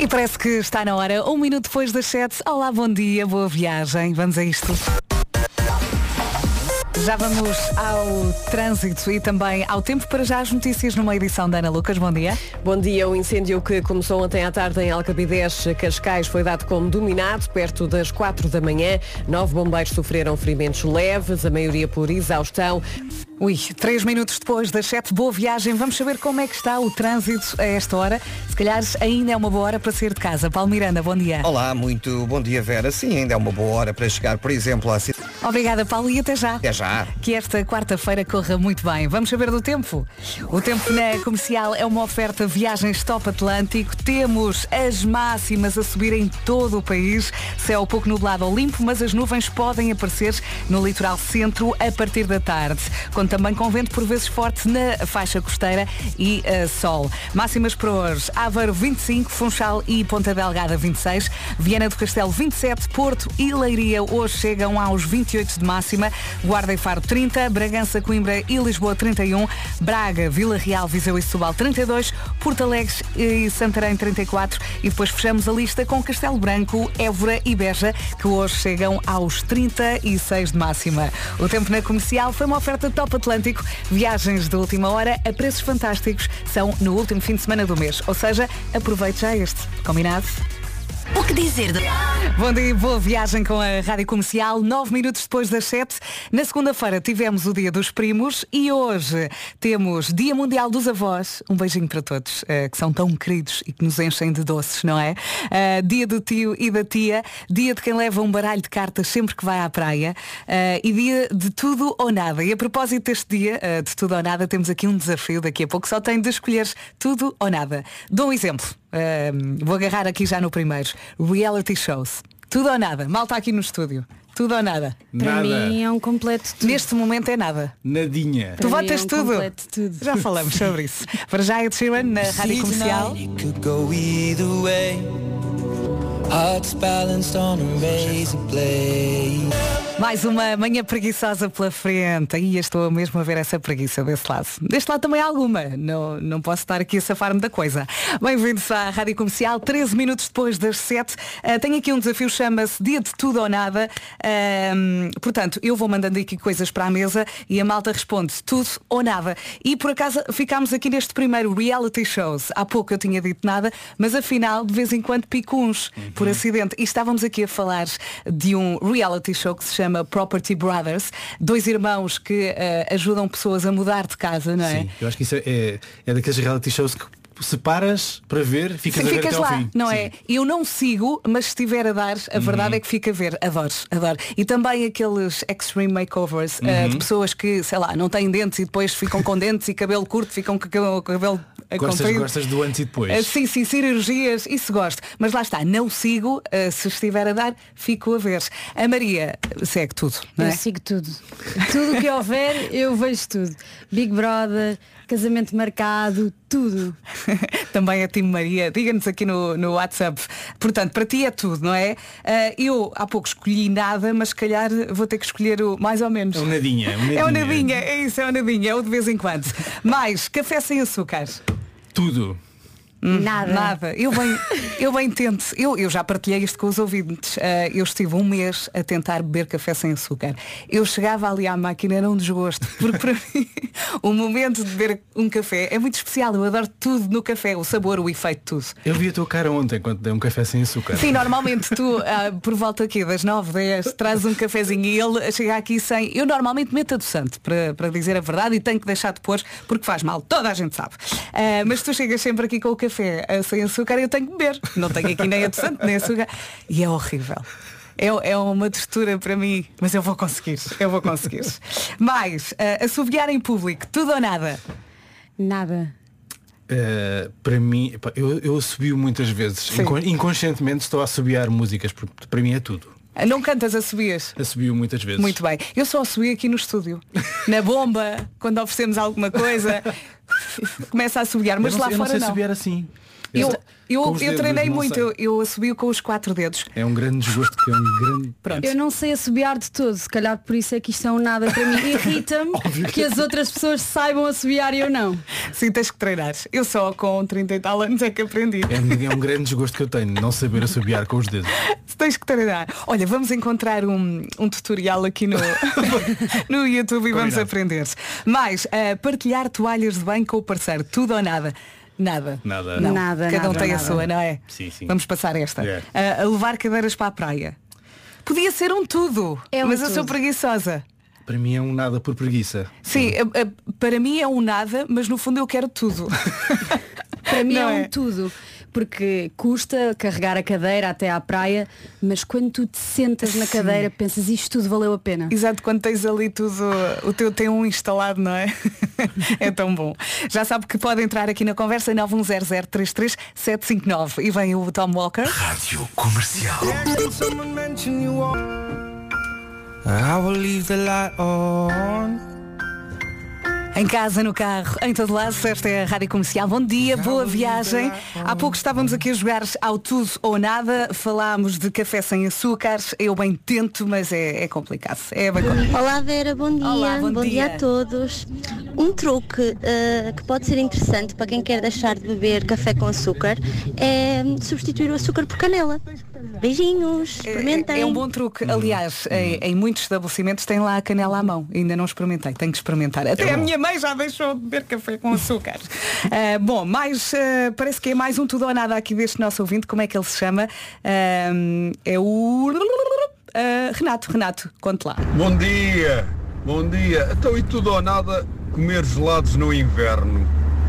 E parece que está na hora, um minuto depois das sete. Olá, bom dia, boa viagem. Vamos a isto. Já vamos ao trânsito e também ao tempo para já as notícias numa edição da Ana Lucas. Bom dia. Bom dia. O incêndio que começou ontem à tarde em Alcabidez, Cascais, foi dado como dominado perto das quatro da manhã. Nove bombeiros sofreram ferimentos leves, a maioria por exaustão. Ui, três minutos depois das sete, boa viagem. Vamos saber como é que está o trânsito a esta hora. Se calhar ainda é uma boa hora para sair de casa. Paulo Miranda, bom dia. Olá, muito bom dia, Vera. Sim, ainda é uma boa hora para chegar, por exemplo, à cidade. Obrigada, Paulo, e até já. Até já. Que esta quarta-feira corra muito bem. Vamos saber do tempo. O tempo na comercial é uma oferta viagens top Atlântico. Temos as máximas a subir em todo o país. Céu pouco nublado ou limpo, mas as nuvens podem aparecer no litoral centro a partir da tarde. Com também com vento por vezes forte na faixa costeira e uh, sol. Máximas para hoje. Aveiro 25, Funchal e Ponta Delgada 26, Viana do Castelo 27, Porto e Leiria hoje chegam aos 28 de máxima, Guarda e Faro 30, Bragança, Coimbra e Lisboa 31, Braga, Vila Real, Viseu e Setúbal 32, Porto Alegre e Santarém 34 e depois fechamos a lista com Castelo Branco, Évora e Beja que hoje chegam aos 36 de máxima. O tempo na comercial foi uma oferta top Atlântico. Viagens de última hora a preços fantásticos são no último fim de semana do mês. Ou seja, aproveite já este. Combinado? O que dizer? De... Bom dia, boa viagem com a Rádio Comercial. Nove minutos depois das sete. Na segunda-feira tivemos o Dia dos Primos e hoje temos Dia Mundial dos Avós. Um beijinho para todos, uh, que são tão queridos e que nos enchem de doces, não é? Uh, dia do tio e da tia. Dia de quem leva um baralho de cartas sempre que vai à praia. Uh, e dia de tudo ou nada. E a propósito deste dia, de tudo ou nada, temos aqui um desafio daqui a pouco. Só tem de escolher tudo ou nada. Dou um exemplo. Vou agarrar aqui já no primeiro reality shows. Tudo ou nada. Mal está aqui no estúdio. Tudo ou nada. Para Nada. mim é um completo tudo. Neste momento é nada. Nadinha. Tu Para mim votas é um tudo. tudo. Já falamos sobre isso. Para já é Sheeran na Rádio Comercial. Mais uma manhã preguiçosa pela frente. Aí estou mesmo a ver essa preguiça desse lado. Deste lado também há alguma. Não, não posso estar aqui a safar-me da coisa. Bem-vindos à Rádio Comercial. 13 minutos depois das 7. Uh, tenho aqui um desafio, chama-se Dia de Tudo ou Nada. Ahm, portanto, eu vou mandando aqui coisas para a mesa e a malta responde tudo ou nada. E por acaso ficámos aqui neste primeiro reality shows. Há pouco eu tinha dito nada, mas afinal de vez em quando pico uns por acidente. E estávamos aqui a falar de um reality show que se chama Property Brothers. Dois irmãos que eh, ajudam pessoas a mudar de casa, não é? Sim, eu acho que isso é, é, é daqueles reality shows que se paras para ver, ficas a ver ficas até ao lá, fim. não Sim. é? Eu não sigo, mas se estiver a dar, a verdade é que fica a ver. Adoro, adoro. E também aqueles extreme makeovers eh, de pessoas que, sei lá, não têm dentes e depois ficam com dentes e cabelo curto, ficam com cabelo, Gostas, comprido. gostas do antes e depois. Eh, Sim, sim, cirurgias, isso gosto. Mas lá está, não sigo, eh, se estiver a dar, fico a ver. A Maria segue tudo, não Eu é? sigo tudo. Tudo o que houver, eu vejo tudo. Big Brother, casamento marcado, tudo. Também a Tim Maria, diga-nos aqui no, no WhatsApp. Portanto, para ti é tudo, não é? Ah, eu há pouco escolhi nada, mas se calhar vou ter que escolher o mais ou menos. É um nadinha, um É o nadinha. nadinha, é isso, é o nadinha, é o de vez em quando. Mais, café sem açúcar. Tudo. Nada. Nada. Eu bem, eu bem tento. Eu, eu já partilhei isto com os ouvintes. Ah, eu estive um mês a tentar beber café sem açúcar. Eu chegava ali à máquina, era um desgosto. Porque para mim, o momento de beber um café é muito especial. Eu adoro tudo no café. O sabor, o efeito, tudo. Eu vi a tua cara ontem quando dei um café sem açúcar. Sim, normalmente tu, ah, por volta aqui das 9, 10, trazes um cafezinho e ele chega aqui sem. Eu normalmente meto adoçante, para, para dizer a verdade, e tenho que deixar de pôr, porque faz mal, toda a gente sabe. Ah, mas tu chegas sempre aqui com o café ah, sem açúcar eu tenho que beber. Não tenho aqui nem adoçante, nem açúcar. E é horrível. É, é uma textura para mim, mas eu vou conseguir, eu vou conseguir. Mais, ah, assobiar em público, tudo ou nada. Nada. Uh, para mim, eu, eu assobio muitas vezes. Sim. Incon- inconscientemente estou a assobiar músicas, porque para mim é tudo. Ah, Não cantas, assobias. Assobio muitas vezes. Muito bem. Eu só subi aqui no estúdio. Na bomba, quando oferecemos alguma coisa, começa a assobiar, mas eu não, lá eu não fora sei não. assobiar assim. Eu- Eu, Eu, dedos, treinei muito, eu, eu assobio com os quatro dedos. É um grande desgosto que é um grande. Pronto. Eu não sei assobiar de todo, se calhar por isso é que isto é um nada para mim. Irrita-me que as outras pessoas saibam assobiar e eu não. Sim, tens que treinar. Eu só com 30 e tal anos é que aprendi. É, um- é um grande desgosto que eu tenho, não saber assobiar com os dedos. Tens que treinar. Olha, vamos encontrar um, um tutorial aqui no, no YouTube e vamos Combinado. aprender. Mais, eh, partilhar toalhas de banho com o parceiro. Tudo ou nada? Nada. Nada. Não. Nada, Cada um nada, tem a nada. sua, não é? Sim, sim. Vamos passar esta. É. Eh, a levar cadeiras para a praia. Podia ser um tudo, É um mas eu sou tudo. preguiçosa. Para mim é um nada por preguiça. Sim, para mim é um nada, mas no fundo eu quero tudo. Para mim Não é um é? tudo. Porque custa carregar a cadeira até à praia, mas quando tu te sentas na cadeira pensas isto tudo valeu a pena. Exato, quando tens ali tudo, o teu tem um instalado, não é? é tão bom. Já sabe que pode entrar aqui na conversa 910033759 e vem o Tom Walker. Rádio Comercial. Em casa, no carro, em todo lado, esta é a Rádio Comercial. Bom dia, boa viagem. Há pouco estávamos aqui a jogar ao tudo ou nada. Falámos de café sem açúcares. Eu bem tento, mas é, é complicado. É bem complicado. Olá Vera, bom dia. Olá, bom dia. a todos. Um truque eh, que pode ser interessante para quem quer deixar de beber café com açúcar é substituir o açúcar por canela. Beijinhos, experimentem. É, é um bom truque. Aliás, em, em muitos estabelecimentos tem lá a canela à mão. Ainda não experimentei, tenho que experimentar. Até a minha mãe já deixou de beber café com açúcar. Ah, bom, mais ah, parece que é mais um tudo ou nada aqui deste nosso ouvinte. Como é que ele se chama? Ah, é o Renato. Renato, conte lá. Bom dia, bom dia. Então e tudo ou nada comer gelados no inverno?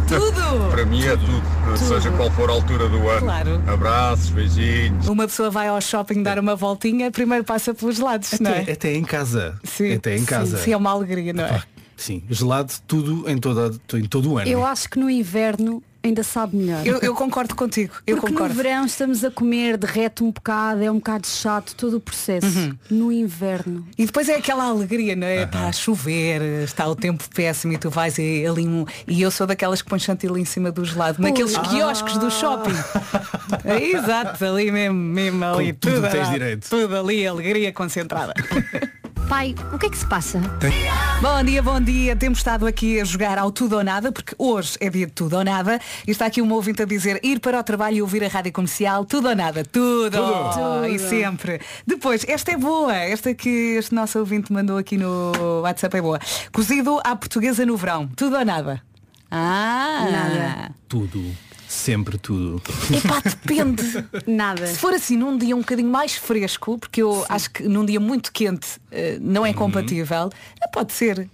Tudo! Para mim é tudo, seja qual for a altura do ano. Claro. Abraços, beijinhos. Uma pessoa vai ao shopping dar uma voltinha, primeiro passa pelos lados, não é? Até, até em casa. Sim, até em sim, casa. Sim, é uma alegria, não é? Sim, gelado tudo em, toda, em todo o ano. Eu acho que no inverno ainda sabe melhor. Eu, eu concordo contigo. Eu Porque concordo. no verão estamos a comer, derrete um bocado, é um bocado chato todo o processo. Uhum. No inverno. E depois é aquela alegria, não é? Está a chover, está o tempo péssimo e tu vais e, ali um... E eu sou daquelas que põe chantilly em cima do gelado, naqueles quiosques do shopping. É, exato, ali mesmo, mesmo ali. Com tudo a tens direito. Tudo ali, alegria concentrada. Pai, o que é que se passa? Bom dia, bom dia. Temos estado aqui a jogar ao tudo ou nada, porque hoje é dia de tudo ou nada. E está aqui um ouvinte a dizer ir para o trabalho e ouvir a rádio comercial, tudo ou nada, tudo. Tudo. E sempre. Depois, esta é boa, esta que este nosso ouvinte mandou aqui no WhatsApp é boa. Cozido à portuguesa no verão, tudo ou nada? Ah, Nada. Tudo. Sempre tudo. Epá, depende. Nada. Se for assim num dia um bocadinho mais fresco, porque eu acho que num dia muito quente eh, não é compatível, eh, pode ser.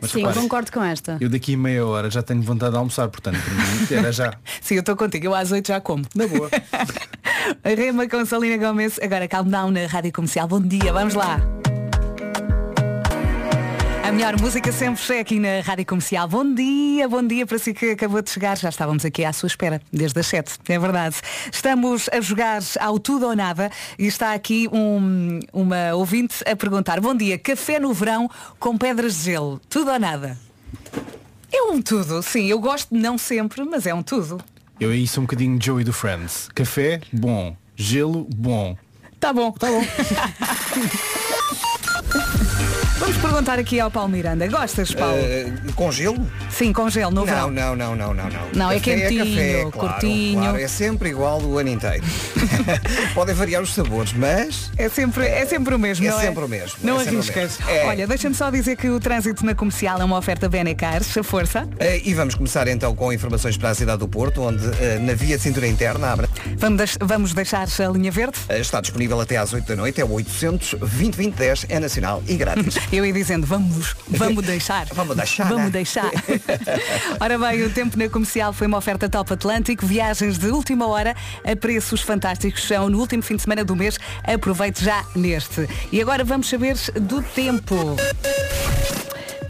Mas Sim, repare, concordo com esta. eu daqui a meia hora já tenho vontade de almoçar, portanto, para mim era já. Sim, eu estou contigo, eu às 8 já como. Na boa. A Rema com Salina Gomes, agora calm down na Rádio Comercial. Bom dia, vamos lá. A melhor música sempre é aqui na Rádio Comercial. Bom dia, bom dia para si que acabou de chegar. Já estávamos aqui à sua espera, desde as 7, é verdade. Estamos a jogar ao tudo ou nada e está aqui um, uma ouvinte a perguntar. Bom dia, café no verão com pedras de gelo, tudo ou nada? É um tudo, sim, eu gosto não sempre, mas é um tudo. Eu aí sou um bocadinho Joey do Friends. Café, bom. Gelo, bom. Tá bom, tá bom. Vamos perguntar aqui ao Paulo Miranda. Gostas, Paulo? Eh, com gelo? Sim, com gelo no Não, verão. não, não, não, não, não. Não, é Café quentinho, café, claro, curtinho. claro, é sempre igual o ano inteiro. Podem variar os sabores, mas É sempre, é sempre o mesmo, É não é? sempre o mesmo, Não é arriscas. mesmo. É. Olha, deixa-me só dizer que o trânsito na comercial é uma oferta Benecars, a força. Eh, E vamos começar então com informações para a cidade do Porto, onde eh, na via de cintura interna abre- Vamos, vamos deixar a linha verde. está disponível até às 8 da noite, é o 800 2010 é nacional e grátis. Eu ia dizendo, vamos, vamos deixar. Vamos deixar, Vamos né? deixar. Ora bem, o tempo na comercial foi uma oferta Top Atlântico, viagens de última hora a preços fantásticos. São no último fim de semana do mês. Aproveite já neste. E agora vamos saber do tempo.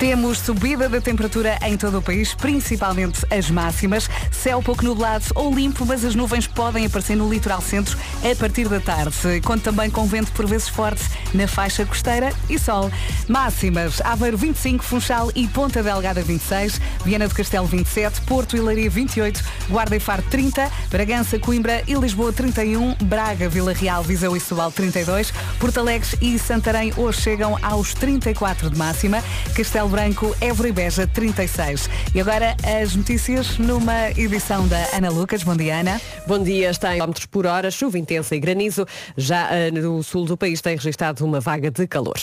Temos subida da temperatura em todo o país, principalmente as máximas. Céu pouco nublado ou limpo, mas as nuvens podem aparecer no litoral centro a partir da tarde. Conto também com vento por vezes forte na faixa costeira e sol. Máximas, Aveiro 25, Funchal e Ponta Delgada 26, Viana do Castelo 27, Porto e Leiria 28, Guarda e Faro 30, Bragança, Coimbra e Lisboa 31, Braga, Vila Real, Viseu e Setúbal 32, Porto Alegre e Santarém hoje chegam aos 34 de máxima, Castelo Branco, Évora e Beja 36. E agora as notícias numa edição da Ana Lucas. Bom dia, Ana. Bom dia, está em km por hora, chuva intensa e granizo. Já eh, no sul do país tem registrado uma vaga de calor.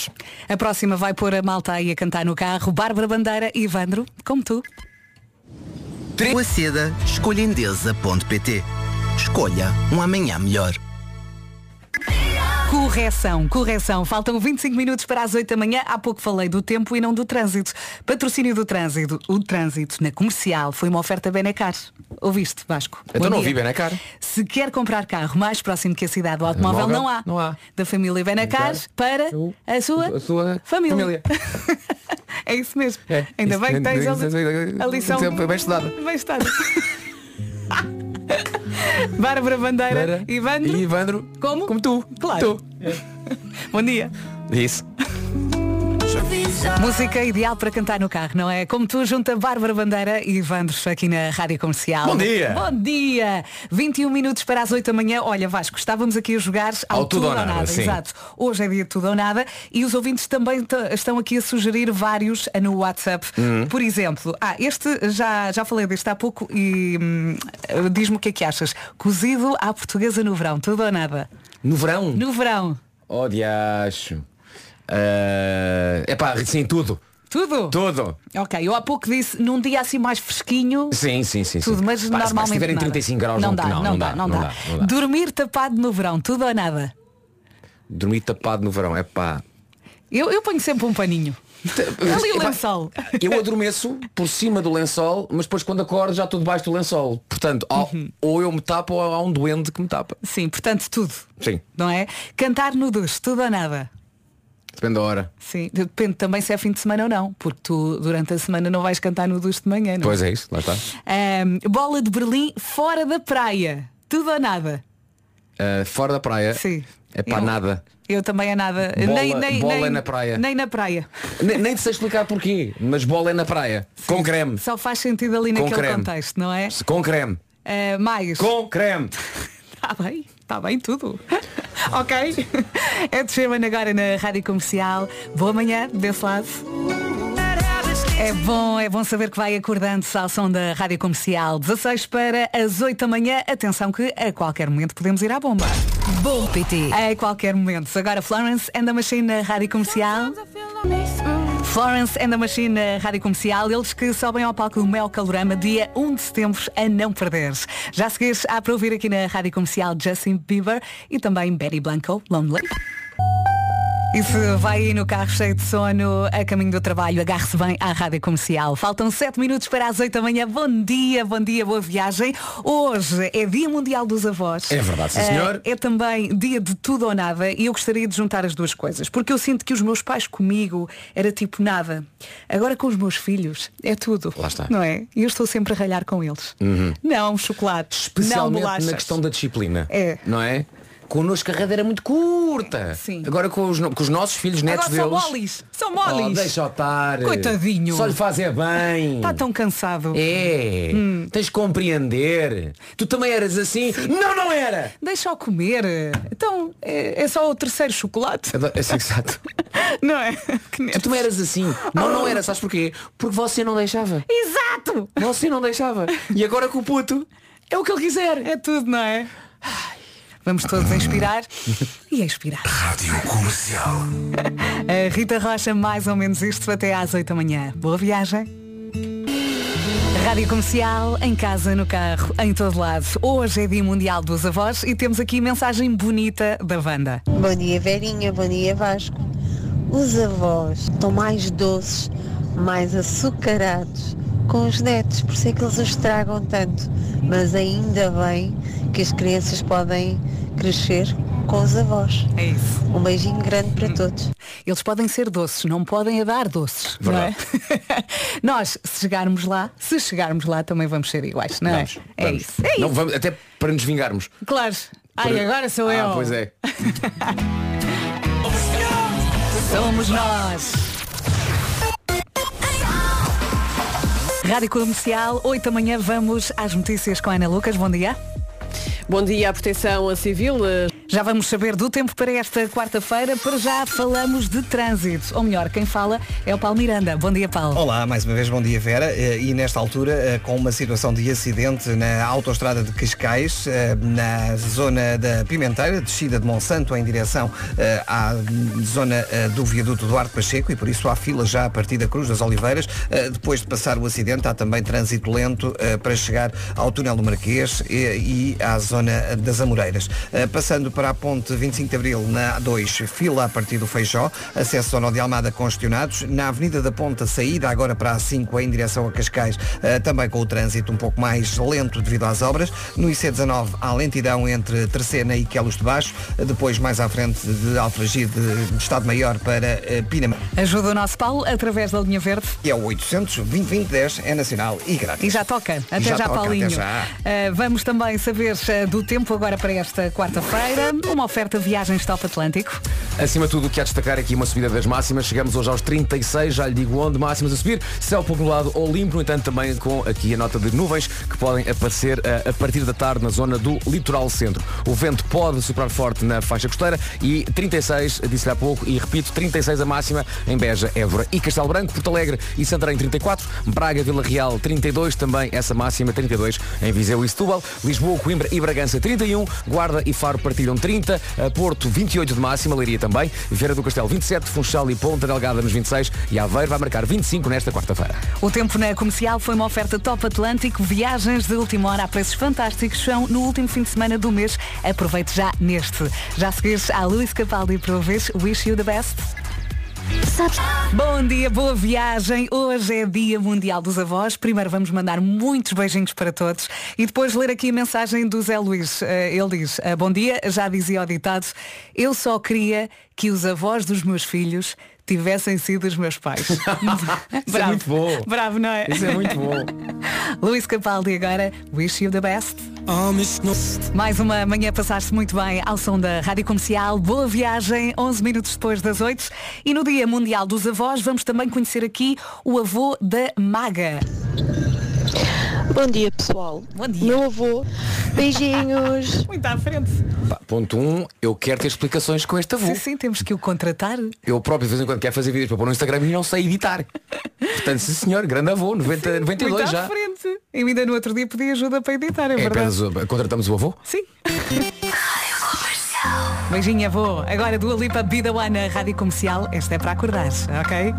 A próxima vai pôr a malta aí a cantar no carro. Bárbara Bandeira e Ivandro, como tu. Boa seda, escolhendesa.pt. Escolha um amanhã melhor. Correção, correção. Faltam 25 minutos para as 8 da manhã. Há pouco falei do tempo e não do trânsito. Patrocínio do trânsito. O trânsito na comercial foi uma oferta Benecar. Ouviste, Vasco? Então Bom não dia. ouvi Benacar. Se quer comprar carro mais próximo que a cidade do automóvel, não há. não há. Da família Benacar Benacar. para a sua, a sua família. família. é isso mesmo. É, Ainda isso- bem que tens a, isso- a lição bem estudada. Bem estudada. Bárbara Bandeira, Bandeira. Ivandro. E Ivandro, Como? como tu. Claro. Tu. Bom dia. Isso. Música ideal para cantar no carro, não é? Como tu junta Bárbara Bandeira e Ivandros aqui na Rádio Comercial. Bom dia. Bom dia! 21 minutos para as 8 da manhã. Olha, Vasco, estávamos aqui a jogar ao, tudo, ou nada. sim. Exato. Hoje é dia de tudo ou nada e os ouvintes também estão aqui a sugerir vários no WhatsApp. Uhum. Por exemplo, ah, este já, já falei deste há pouco e hum, diz-me o que é que achas. Cozido à portuguesa no verão, tudo ou nada? No verão. No verão. Oh, diacho. É pá, sim, tudo. Tudo? Tudo. Ok, eu há pouco disse num dia assim mais fresquinho. Sim, sim, sim. Tudo, sim. mas Pá, normalmente Se tiverem nada. 35 graus, não, não, dá, não, dá, não, dá. não dá. Dormir tapado no verão, tudo ou nada? Dormir tapado no verão, é pá. Eu, eu ponho sempre um paninho. Ali o lençol. Eu adormeço por cima do lençol, mas depois quando acordo já estou debaixo do lençol. Portanto, ou, Uhum. ou eu me tapo ou há um doente que me tapa. Sim, portanto tudo. Sim, Não é? Cantar no duche, tudo ou nada? Depende da hora. Sim, depende também se é fim de semana ou não, porque tu durante a semana não vais cantar no duche de manhã, não? Pois é isso, lá está. Ahm, bola de Berlim fora da praia, tudo ou nada? Uh, fora da praia. Sim. É pá, Eu- nada. Eu também é nada. Bola- nem, nem, bola nem, é na praia. Nem na praia. Nem, nem te sei explicar porquê, mas bola é na praia. Com creme. Só faz sentido ali Com naquele creme. contexto, não é? Com creme. Ah, mais. Com creme. Está bem, está bem tudo. ok? É de Sherman agora na Rádio Comercial. Boa manhã, desse lado. É bom, é bom saber que vai acordando-se ao som da Rádio Comercial. 16 para as 8 da manhã. Atenção que a qualquer momento podemos ir à bomba. Bom PT. A qualquer momento. Agora Florence and the Machine na Rádio Comercial. Florence and the Machine na Rádio Comercial, eles que sobem ao palco do Mel Calorama dia 1 de setembro a não perderes. Já seguires a para ouvir aqui na Rádio Comercial Justin Bieber e também Betty Blanco, Lonely. E se vai aí no carro cheio de sono, a caminho do trabalho, agarre-se bem à Rádio Comercial. Faltam 7 minutos para as 8 da manhã. Bom dia, bom dia, boa viagem. Hoje é Dia Mundial dos Avós. É verdade, sim, Eh, senhor. é também dia de tudo ou nada e eu gostaria de juntar as duas coisas. Porque eu sinto que os meus pais comigo era tipo nada. Agora com os meus filhos é tudo. Lá está. Não é? E eu estou sempre a ralhar com eles. Uhum. Não chocolates, não Especialmente bolachas. na questão da disciplina. É. Não é? Connosco a rede era muito curta. Sim. Agora com os, no- com os nossos filhos, netos Agora são deles. moles. São moles. Oh, deixa estar. Coitadinho. Só lhe fazer bem. Está tão cansado. É. Hum. Tens de compreender. Tu também eras assim. Não, não era. Deixa-o comer. Então, é, é só o terceiro chocolate. É assim, exato. Não é? Tu também eras assim. Não, não era. Sabes porquê? Porque você não deixava. Exato! Você não deixava. E agora com o puto é o que ele quiser. É tudo, não é? Vamos todos inspirar e expirar. Rádio Comercial. A Rita Rocha, mais ou menos isto, até às 8 da manhã. Boa viagem. Rádio Comercial, em casa, no carro, em todo lado. Hoje é Dia Mundial dos Avós e temos aqui mensagem bonita da Wanda. Bom dia Verinha, bom dia Vasco. Os avós estão mais doces, mais açucarados com os netos, por isso é que eles os estragam tanto. Mas ainda bem que as crianças podem crescer com os avós. É isso. Um beijinho grande para todos. Eles podem ser doces, não podem a dar doces. Não é? Nós, se chegarmos lá, se chegarmos lá, também vamos ser iguais, não é? Vamos, é vamos. isso. É Não, isso. vamos, até para nos vingarmos. Claro. Ai, Para- agora sou eu. Ah, pois é. Somos nós. Rádio Comercial, 8 da manhã, vamos às notícias com a Ana Lucas. Bom dia. Bom dia à Proteção Civil. Já vamos saber do tempo para esta quarta-feira. Para já falamos de trânsito. Ou melhor, quem fala é o Paulo Miranda. Bom dia, Paulo. Olá, mais uma vez bom dia Vera Eh, e nesta altura eh, com uma situação de acidente na autoestrada de Cascais eh, na zona da Pimenteira, descida de Monsanto em direção à zona do viaduto Duarte Pacheco e por isso há fila já a partir da Cruz das Oliveiras depois de passar o acidente há também trânsito lento para chegar ao túnel do Marquês e à zona das Amoreiras Eh, passando para a ponte 25 de Abril na A2 fila a partir do Feijó acesso à zona de Almada congestionados na Avenida da Ponta saída agora para a A5 em direção a Cascais eh, também com o trânsito um pouco mais lento devido às obras no IC19 há lentidão entre Terceira e Quelos de Baixo Eh, depois mais à frente de Alfragide de Estado-Maior para Pinamar Ajuda o nosso Paulo através da linha verde. e é o 800 2010 é nacional e grátis E já toca. Até Já já, toca, Paulinho. até já. Uh, vamos também saber uh, do tempo agora para esta quarta-feira. Uma oferta viagens Top Atlântico. Acima de tudo, o que há de destacar aqui uma subida das máximas. Chegamos hoje aos 36, já lhe digo onde, máximas a subir. Céu pouco nublado ou limpo, no entanto, também com aqui a nota de nuvens que podem aparecer eh, a partir da tarde na zona do litoral centro. O vento pode soprar forte na faixa costeira e 36, disse-lhe há pouco, e repito, 36 a máxima em Beja, Évora e Castelo Branco, Porto Alegre e Santarém 34, Braga, Vila Real 32, também essa máxima 32 em Viseu e Setúbal, Lisboa, Coimbra e Bragança 31, Guarda e Faro partilham 30, eh, Porto 28 de máxima, Leiria também, Vieira do Castelo 27, Funchal e Ponta Delgada nos 26 e Aveiro vai marcar 25 nesta quarta-feira. O tempo na comercial foi uma oferta Top Atlântico. Viagens de última hora a preços fantásticos são no último fim de semana do mês. Aproveite já neste. Já seguires a Luís Capaldi para ouvires Wish You the Best. Bom dia, boa viagem. Hoje é Dia Mundial dos Avós. Primeiro vamos mandar muitos beijinhos para todos e depois ler aqui a mensagem do Zé Luís. Eh, Ele diz, eh, bom dia, já dizia o ditado, eu só queria que os avós dos meus filhos tivessem sido os meus pais. Isso é muito bom. Bravo, não é? Isso é muito bom. Luís Capaldi agora, wish you the best. Mais uma manhã passaste muito bem ao som da Rádio Comercial. Boa viagem, 11 minutos depois das 8. E no Dia Mundial dos Avós vamos também conhecer aqui o avô da Maga. Bom dia, pessoal. Bom dia. Meu avô. Beijinhos. Muito à frente. Pá, ponto 1, um, eu quero ter explicações com este avô. Sim, sim, temos que o contratar. Eu próprio de vez em quando quero fazer vídeos para pôr no Instagram e não sei editar. Portanto, sim senhor, grande avô, 90, 92 Muito à já. frente. E ainda no outro dia pedi ajuda para editar, é, É, verdade. o- contratamos o avô? Sim. Beijinho, avô. Agora do Alipa Vida One na Rádio Comercial. Esta é para acordar, ok?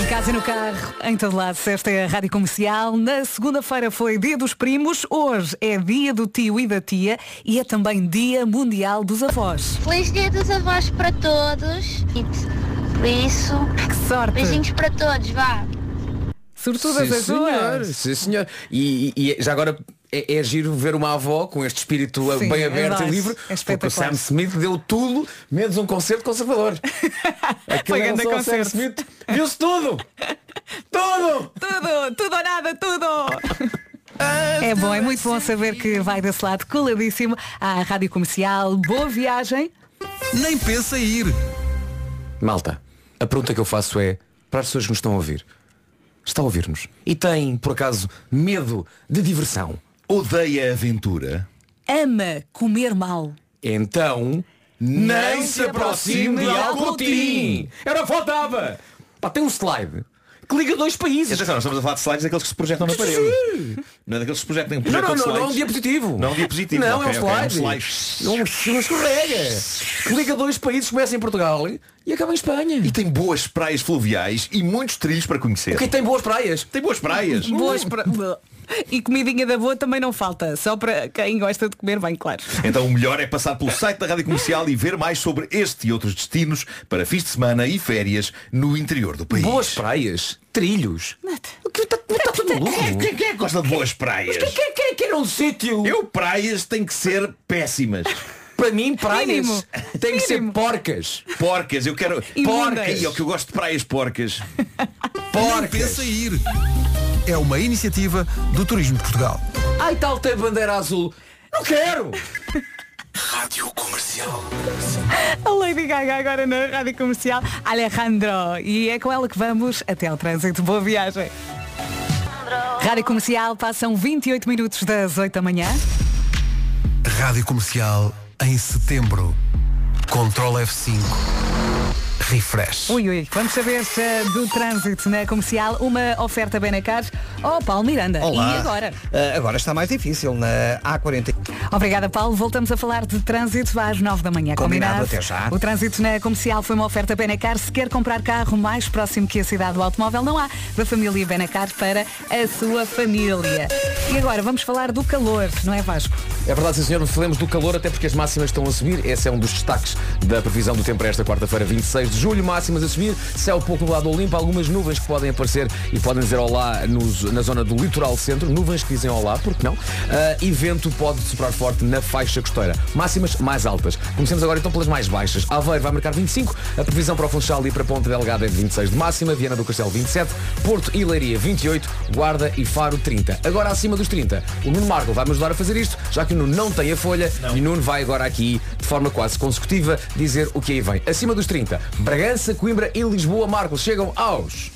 Em casa e no carro, em todo lado, esta é a Rádio Comercial. Na segunda-feira foi Dia dos Primos, hoje é Dia do Tio e da Tia e é também Dia Mundial dos Avós. Feliz dia dos avós para todos. E por isso, que sorte. beijinhos para todos, vá. Sobretudo sim, as senhor, duas. sim senhor. E- e já agora é, é giro ver uma avó com este espírito Sim, bem é aberto verdade. e livre. É porque o. Sam Smith deu tudo, menos um concerto conservador. Aquilo era grande só o Sam. Smith. Viu-se tudo! Tudo! Tudo, tudo ou nada, tudo! É bom, é muito bom saber que vai desse lado coladíssimo à Rádio Comercial. Boa viagem. Nem pensa ir. Malta, a pergunta que eu faço é para as pessoas que nos estão a ouvir. Está a ouvir-nos e tem, por acaso, medo de diversão. Odeia aventura. Ama comer mal. Então, nem se aproxime de Alcotim. Era faltava. Pá, tem um slide que liga dois países. Atenção, nós estamos a falar de slides daqueles que se projetam na parede. Não é daqueles que se projetam. Um Não, não, não, não é um diapositivo. Não é um diapositivo. Não, ok, é um slide. um slide. É um, um escorrega. Que liga dois países, começa em Portugal e acaba em Espanha. E tem boas praias fluviais e muitos trilhos para conhecer. Porque tem boas praias. Tem boas praias. Boas para... E comidinha da boa também não falta. Só para quem gosta de comer bem, claro. Então o melhor é passar pelo site da Rádio Comercial e ver mais sobre este e outros destinos para fins de semana e férias no interior do país. Boas praias, trilhos. Está tudo louco. Quem, quem, é que gosta de boas praias? Quem, quem, quem quer um sítio? Eu praias têm que ser péssimas. Para mim, praias Mínimo. têm que ser porcas. Porcas, eu quero. Imundas. Porcas! É o que eu gosto de praias porcas. Nem pensa em ir. É uma iniciativa do Turismo de Portugal. Ai tal tem bandeira azul. Não quero! Rádio Comercial. A Lady Gaga agora na rádio comercial Alejandro. E é com ela que vamos até ao trânsito. Boa viagem. Rádio comercial, passam 28 minutos das 8 da manhã. Rádio Comercial em setembro. Control F5. Refresh. Ui, ui, vamos saber eh, do trânsito na comercial. Uma oferta Benacar. Oh, Paulo Miranda. Olá. E agora? Ah, agora está mais difícil na A40. Obrigada, Paulo. Voltamos a falar de trânsito às 9 da manhã. Combinado, até já. O trânsito na comercial foi uma oferta Benacar. Se quer comprar carro mais próximo que a cidade do automóvel, não há. Da família Benacar para a sua família. E agora vamos falar do calor, não é Vasco? É verdade, sim, senhor. Falemos do calor, até porque as máximas estão a subir. Esse é um dos destaques da previsão do tempo para esta quarta-feira, 26 de julho. Máximas a subir. Céu pouco nublado ou limpo. Algumas nuvens que podem aparecer e podem dizer olá nos- na zona do litoral centro. Nuvens que dizem olá, porque não? Ah, e vento pode soprar forte na faixa costeira. Máximas mais altas. Comecemos agora então pelas mais baixas. Aveiro vai marcar 25. A previsão para o Funchal e para a Ponta Delgada é de 26 de máxima. Viana do Castelo 27. Porto e Leiria 28. Guarda e Faro 30. Agora acima dos 30. O Nuno Marco vai-me ajudar a fazer isto, já que o Nuno não tem a folha. E o Nuno vai agora aqui, de forma quase consecutiva, dizer o que aí vem. Acima dos 30. Bragança, Coimbra e Lisboa, Marcos, chegam aos...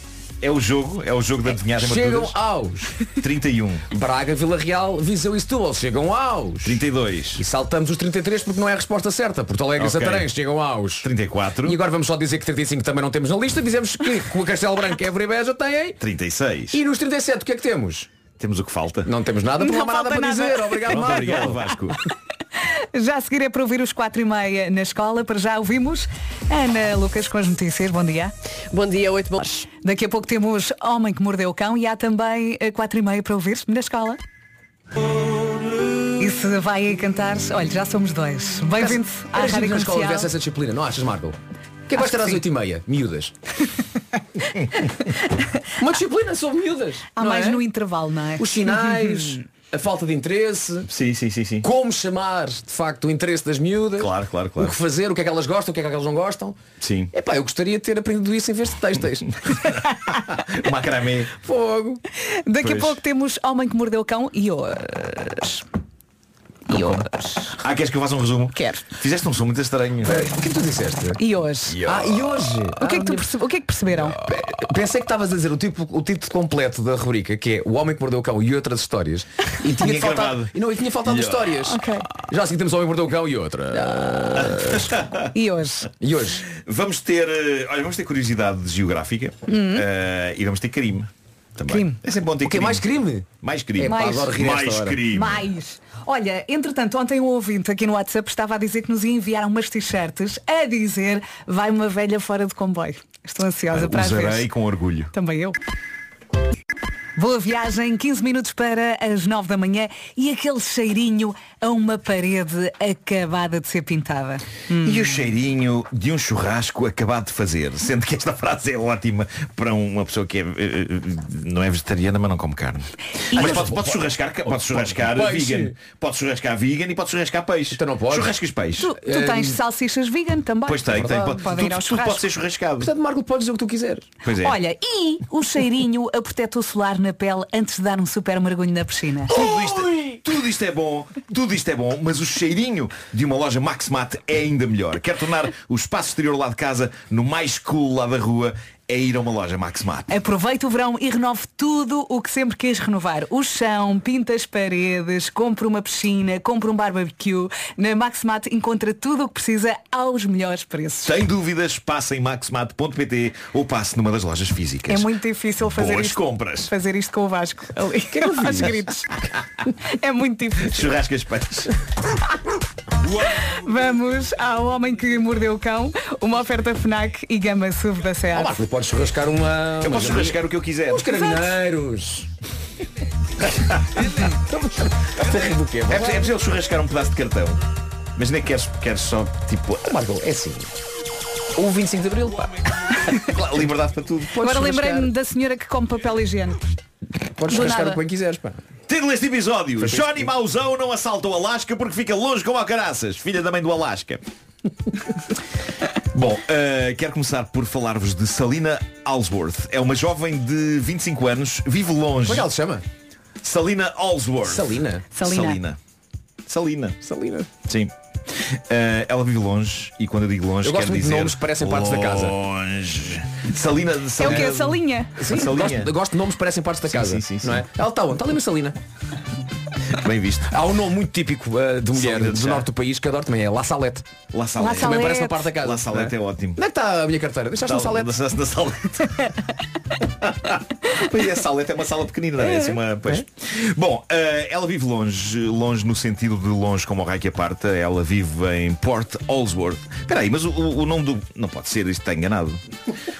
É o jogo, é o jogo da adivinhagem Chegam aos 31. Braga, Vila Real, Viseu e Setúbal chegam aos 32. E saltamos os 33 porque não é a resposta certa. Porto Alegre Ok. e Santarém chegam aos 34. E agora vamos só dizer que 35 também não temos na lista. Dizemos que com a Castelo Branco e Évora e Beja têm. 36. E nos 37 o que é que temos? Temos o que falta. Não temos nada, porque não, há nada para nada. dizer. Obrigado, Pronto, Marco. obrigado, Vasco. Já a seguir é para ouvir os 4 e meia na escola. Para já ouvimos Ana Lucas com as notícias. Bom dia. Bom dia, 8 bons. Daqui a pouco temos Homem que Mordeu o Cão e há também a 4 e meia para ouvir na escola. E se vai aí cantar, olha, já somos dois. Bem-vindo à Rádio na escola Comercial. tivesse essa disciplina, não achas, Marco? Que é que vais ter às sim. 8 e meia? Miúdas. Uma disciplina sobre miúdas. Há mais é? no intervalo, não é? Os sinais, a falta de interesse, Sim, sim, sim, sim. como chamar, de facto, o interesse das miúdas. Claro, claro, O claro. que fazer, o que é que elas gostam, o que é que elas não gostam. Sim. Epá, eu gostaria de ter aprendido isso em vez de textos. Macramé. Fogo. Daqui a Pois. pouco temos Homem que Mordeu o Cão e hoje. E hoje. Ah, queres que eu faça um resumo? Quero. Fizeste um som muito estranho. O que é que tu disseste? E hoje. Ah, e hoje? O que, é que tu Ah, perce- o que é que perceberam? Pensei que estavas a dizer o, tipo, o título completo da rubrica, que é O Homem que Mordeu o Cão e outras histórias. E tinha Tinha faltado, gravado. e não, e tinha faltado histórias. Ok. Já assim temos o Homem que Mordeu o Cão e outra. E hoje? E hoje? Vamos ter, eh, olha, vamos ter curiosidade geográfica eh, e vamos ter crime. Também. Crime. É sempre bom ter O é crime. mais crime? Mais crime. É, pá, Mais. adoro rir Mais esta hora. crime. Mais. Olha, entretanto, ontem um ouvinte aqui no WhatsApp estava a dizer que nos ia enviar umas t-shirts a dizer vai uma velha fora de comboio. Estou ansiosa para as ver. com orgulho. Também eu. Boa viagem, 15 minutos para as 9 da manhã e aquele cheirinho a uma parede acabada de ser pintada. E o cheirinho de um churrasco acabado de fazer. Sendo que esta frase é ótima para uma pessoa que é, eh, eh, não é vegetariana, mas não come carne. Mas pode, pode churrascar, pode churrascar Peixe. vegan. Pode churrascar vegan e pode churrascar peixe. Então não pode. Churrascas peixe. Tu, tu tens salsichas vegan também. Pois tem, tem. Verdade. Pode, Podem ir tudo, tudo pode ser churrascado. Portanto, Marco, podes dizer o que tu quiseres. Pois é. Olha, e o cheirinho a protetor solar na pele antes de dar um super mergulho na piscina. Tudo isto, tudo isto é bom, tudo isto é bom, mas o cheirinho de uma loja Maximat é ainda melhor. Quer tornar o espaço exterior lá de casa no mais cool lá da rua, é ir a uma loja Maximat. Aproveite o verão e renove tudo o que sempre quis renovar. O chão, pinta as paredes, compre uma piscina, compre um barbecue. Na Maximat encontra tudo o que precisa aos melhores preços. Sem dúvidas, passe em maximat.pt ou passe numa das lojas físicas. É muito difícil fazer Boas isto, compras. fazer isto com o Vasco ali. que é que gritos. É muito difícil. Churrascas peixe. Vamos ao Homem que Mordeu o Cão, uma oferta FNAC e gama SUV da Ó SEAT. Marco, podes churrascar uma. Eu posso churrascar o que eu quiser. Os carabineiros. É preciso, é preciso churrascar um pedaço de cartão. Mas nem queres, queres só tipo. Marco, é assim. O 25 de Abril, pá. Claro, liberdade para tudo. Podes Agora lembrei-me da senhora que come papel higiênico. Podes Do churrascar nada. o que bem quiseres, pá. Título deste episódio. Johnny Mauzão não assalta o Alasca porque fica longe como a caraças. Filha da mãe do Alasca. Bom, eh, quero começar por falar-vos de Salina Allsworth. É uma jovem de 25 anos, vive longe. Como é que ela se chama? Salina Allsworth. Salina? Salina. Salina. Salina. Salina. Sim. Eh, ela vive longe e quando eu digo longe Eu gosto quero dizer nomes que parecem partes da casa. Longe. Salina, É o Salina. que? Salinha? Sim, Salinha. gosto, gosto de nomes que parecem partes da Sim, casa. sim, sim, sim. Não é? Ela está onde? Está ali na Salina. Bem visto. Há um nome muito típico uh, de mulher de do chá. norte do país que adoro também, é La Salete. La Salete. Também Salete. parece uma parte da casa. La Salete é não ótimo. Onde é que está a minha carteira? Deixaste na Salete? Na, na Salete. pois é, a Salete é uma sala pequenina, não é? Assim uma, pois. Bom, eh, ela vive longe, longe no sentido de longe como o raio que aparta. Ela vive em Port Allsworth. Espera aí, mas o, o nome do... Não pode ser, isto está enganado.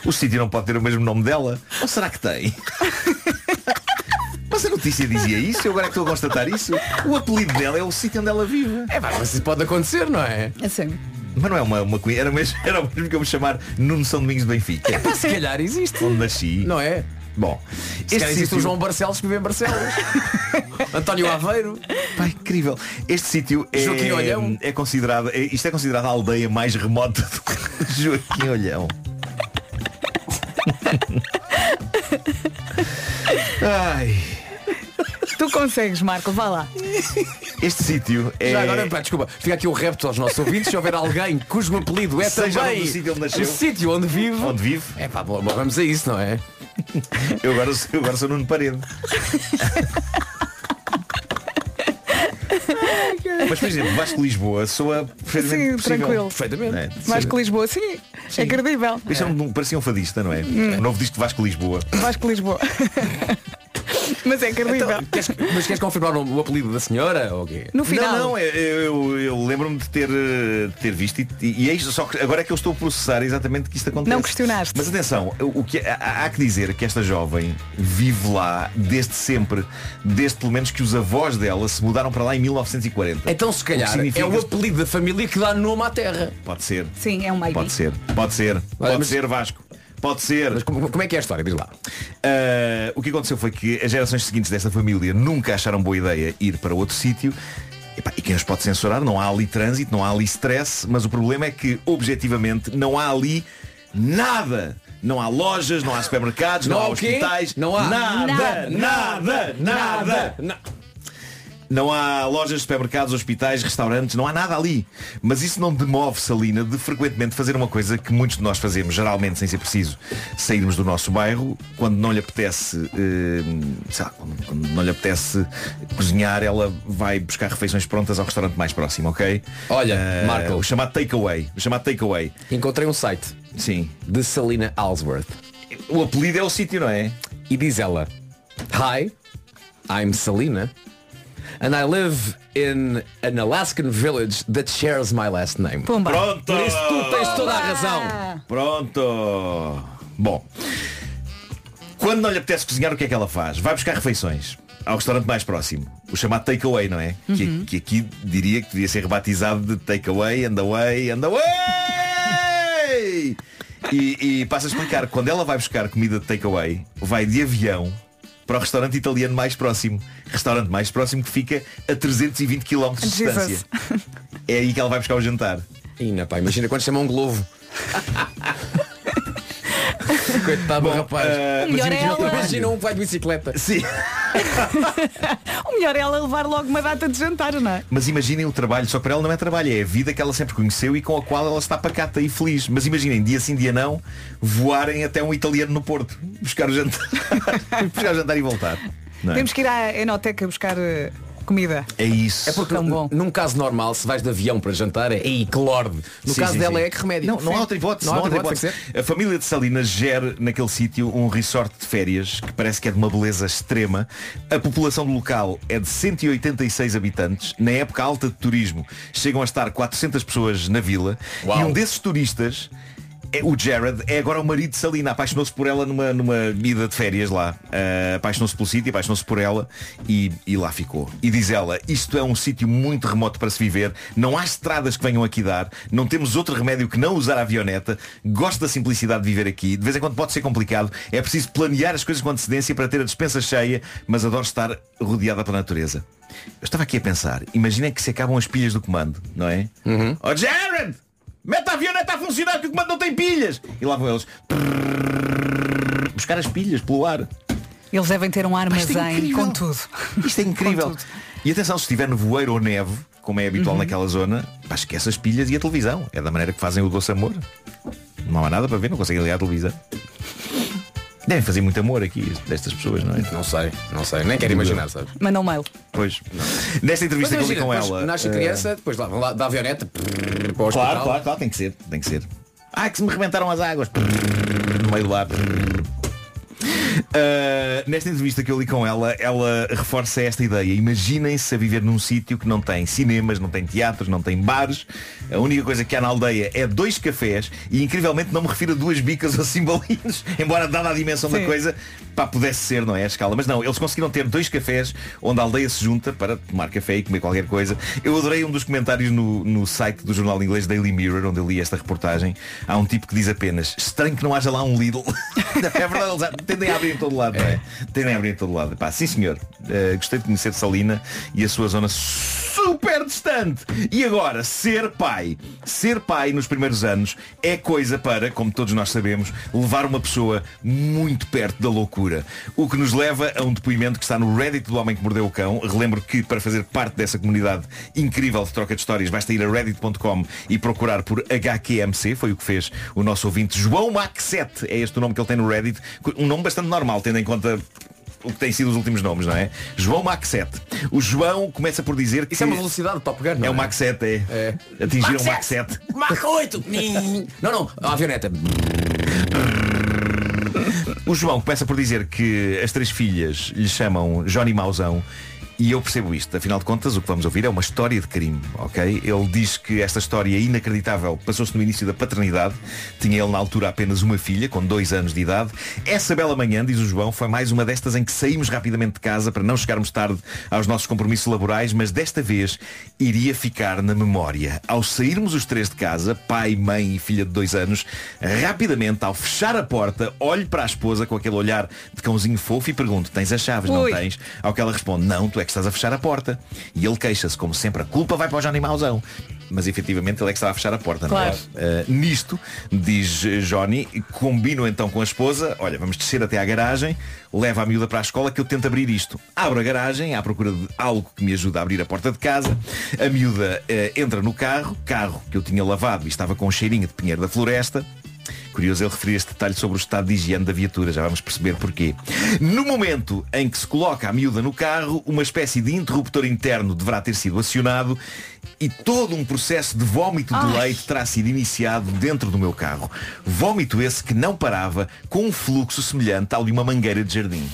O sítio não pode ter o mesmo nome dela? Ou será que tem? Mas a notícia dizia isso, eu agora é que estou a constatar isso. O apelido dela é o sítio onde ela vive. É, mas isso pode acontecer, não é? Assim. Mas não é uma, uma coisa, era mesmo, era o mesmo que eu me chamar Nuno São Domingos de Benfica. Se calhar existe. Onde nasci. Não é? Bom, Se calhar existe o João Barcelos que vive em Barcelos. António Aveiro. Pá, incrível. Este sítio é, Joaquim Olhão. é considerado, é- isto é considerado a aldeia mais remota do Joaquim Olhão. Ai, Tu consegues, Marco, vá lá. este sítio é. Já agora, pá, desculpa, fica aqui o repto aos nossos ouvintes. Se houver alguém cujo apelido é Seja também onde o sítio onde nasceu. o sítio onde vive. Onde vive? É pá, bom, bom, vamos a isso, não é? Eu agora, sou- eu agora sou Nuno Parede. Mas por exemplo, Vasco Lisboa soa perfeitamente Sim, possível. tranquilo. Perfeitamente. É, Vasco Lisboa, sim, é credível. Isto é um- parecia um fadista, não é? Hum. O novo disco de Vasco Lisboa. Vasco Lisboa. Mas é credível. Então, queres, mas queres confirmar o, o apelido da senhora? Ou o quê? no final. Não, não, eu, eu- eu lembro-me de ter, eh, de ter visto e, e é isto, só que agora é que eu estou a processar exatamente que isto acontece. Não questionaste. Mas atenção, o que há, há que dizer que esta jovem vive lá desde sempre, desde pelo menos que os avós dela se mudaram para lá em 1940. Então se calhar O é o apelido da família que dá nome à terra. Pode ser, Sim, é um maybe. pode ser, pode ser, pode mas- ser Vasco. Pode ser. Mas como, como é que é a história? Diz lá. Uh, o que aconteceu foi que as gerações seguintes desta família nunca acharam boa ideia ir para outro sítio. Epá, E quem os pode censurar? Não há ali trânsito, não há ali stress, mas o problema é que, objetivamente, não há ali nada. Não há lojas, não há supermercados, não, Não há hospitais. Não há nada, nada, nada, nada. Na- Não há lojas, supermercados, hospitais, restaurantes, não há nada ali. Mas isso não demove Salina de frequentemente fazer uma coisa que muitos de nós fazemos, geralmente sem ser preciso, sairmos do nosso bairro, quando não lhe apetece, eh, sei lá, quando, quando não lhe apetece cozinhar, ela vai buscar refeições prontas ao restaurante mais próximo, ok? Olha, Eh, Marco. O chamado takeaway. O chamado takeaway. Encontrei um site Sim. de Salina Allsworth. O apelido é o sítio, não é? E diz ela Hi, I'm Salina And I live in an Alaskan village that shares my last name Pumba. Pronto! Por isso tu tens toda a razão Pronto. Bom. Quando não lhe apetece cozinhar, o que é que ela faz? Vai buscar refeições ao restaurante mais próximo. O chamado takeaway, não é? Que, que aqui diria que devia ser rebatizado de takeaway, and away, and away! E, e passa a explicar, quando ela vai buscar comida de takeaway, vai de avião para o restaurante italiano mais próximo. Restaurante mais próximo que fica a 320 km de Jesus. distância. É aí que ela vai buscar o jantar. Ina, pá, imagina quando chama um globo Coitado do rapaz O melhor é ela. Imagina um que vai de bicicleta Sim. O melhor é ela levar logo uma data de jantar, não é? Mas imaginem o trabalho, só que para ela não é trabalho, é a vida que ela sempre conheceu e com a qual ela está pacata e feliz. Mas imaginem, dia sim, dia não, voarem até um italiano no Porto, buscar o jantar, buscar o jantar e voltar. É? Temos que ir à Enoteca buscar eh, comida. É isso. É porque Tão bom. num caso normal, se vais de avião para jantar, é ei, que lorde. No Sim, caso sim, dela sim. é que remédio. Não, não há outra hipótese. Não há outra hipótese. A família de Salinas gera naquele sítio um resort de férias que parece que é de uma beleza extrema. A população do local é de 186 habitantes. Na época alta de turismo chegam a estar 400 pessoas na vila. Uau. E um desses turistas É, o Jared é agora o marido de Salina, apaixonou-se por ela numa, numa ida de férias lá. Uh, apaixonou-se pelo sítio, apaixonou-se por ela e, e lá ficou. E diz ela, isto é um sítio muito remoto para se viver, não há estradas que venham aqui dar, não temos outro remédio que não usar a avioneta, gosto da simplicidade de viver aqui, de vez em quando pode ser complicado, é preciso planear as coisas com antecedência para ter a dispensa cheia, mas adoro estar rodeada pela natureza. Eu estava aqui a pensar, imaginem que se acabam as pilhas do comando, não é? Uhum. Oh Jared! Mete a avioneta a funcionar que o comando não tem pilhas! E lá vão eles. Buscar as pilhas pelo ar. Eles devem ter um é armazém incrível. com tudo. Isto é incrível. E atenção, se estiver nevoeiro ou neve, como é habitual Uhum. naquela zona, pá, esquece as pilhas e a televisão. É da maneira que fazem o doce amor. Não há nada para ver, não conseguem ligar a televisão. Devem fazer muito amor aqui, destas pessoas, não é? Não sei, não sei, nem quero imaginar, sabes? Manda um mail. Pois. Nesta entrevista que eu li com ela. Nasce eh, criança, depois lá, vão lá da avioneta para o Claro, hospital. claro, claro, tem que ser, tem que ser. Ah, que se me rebentaram as águas. No meio do ar. Uh, nesta entrevista que eu li com ela, ela reforça esta ideia. Imaginem-se a viver num sítio que não tem cinemas, não tem teatros, não tem bares. A única coisa que há na aldeia é dois cafés e incrivelmente não me refiro a duas bicas ou cimbalinhos, embora dada a dimensão da Sim. coisa, pá, pudesse ser, não é? A escala. Mas não, eles conseguiram ter dois cafés onde a aldeia se junta para tomar café e comer qualquer coisa. Eu adorei um dos comentários no, no site do jornal inglês Daily Mirror, onde eu li esta reportagem. Há um tipo que diz apenas, estranho que não haja lá um Lidl. é verdade, eles tendem a abrir em todo lado, não é? Tendem a abrir em todo lado. Pá, sim senhor, Uh, gostei de conhecer Salina e a sua zona super distante. E agora, ser pai. Ser pai nos primeiros anos é coisa para, como todos nós sabemos, levar uma pessoa muito perto da loucura. O que nos leva a um depoimento que está no Reddit do Homem que Mordeu o Cão. Relembro que para fazer parte dessa comunidade incrível de troca de histórias, basta ir a reddit.com e procurar por HQMC, foi o que fez o nosso ouvinte João Mac7, é este o nome que ele tem no Reddit, um nome bastante normal, tendo em conta o que têm sido os últimos nomes, não é? João Mach 7. O João começa por dizer que. Isso é uma velocidade de Top Gun, não É é? o Mach 7, é. Atingiram o Mach 7. Mach 8! não, não, a avioneta. O João começa por dizer que as três filhas lhe chamam Johnny Mauzão e eu percebo isto. Afinal de contas, o que vamos ouvir é uma história de crime, ok? Ele diz que esta história inacreditável passou-se no início da paternidade. Tinha ele na altura apenas uma filha, com dois anos de idade. Essa bela manhã, diz o João, foi mais uma destas em que saímos rapidamente de casa para não chegarmos tarde aos nossos compromissos laborais, mas desta vez iria ficar na memória. Ao sairmos os três de casa, pai, mãe e filha de dois anos, rapidamente, ao fechar a porta, olho para a esposa com aquele olhar de cãozinho fofo e pergunto, tens as chaves, Ui. não tens? Ao que ela responde, não, tu é que estás a fechar a porta. E ele queixa-se, como sempre, a culpa vai para o Johnny Mauzão. Mas efetivamente ele é que estava a fechar a porta, Claro. não é? Uh, nisto, diz Johnny, combino então com a esposa, olha, vamos descer até à garagem, leva a miúda para a escola que eu tento abrir isto. Abro a garagem, à procura de algo que me ajude a abrir a porta de casa. A miúda eh, entra no carro, carro que eu tinha lavado e estava com um cheirinho de pinheiro da floresta. Curioso ele referir este detalhe sobre o estado de higiene da viatura, já vamos perceber porquê. No momento em que se coloca a miúda no carro, uma espécie de interruptor interno deverá ter sido acionado e todo um processo de vómito de leite terá sido iniciado dentro do meu carro. Vómito esse que não parava com um fluxo semelhante ao de uma mangueira de jardim.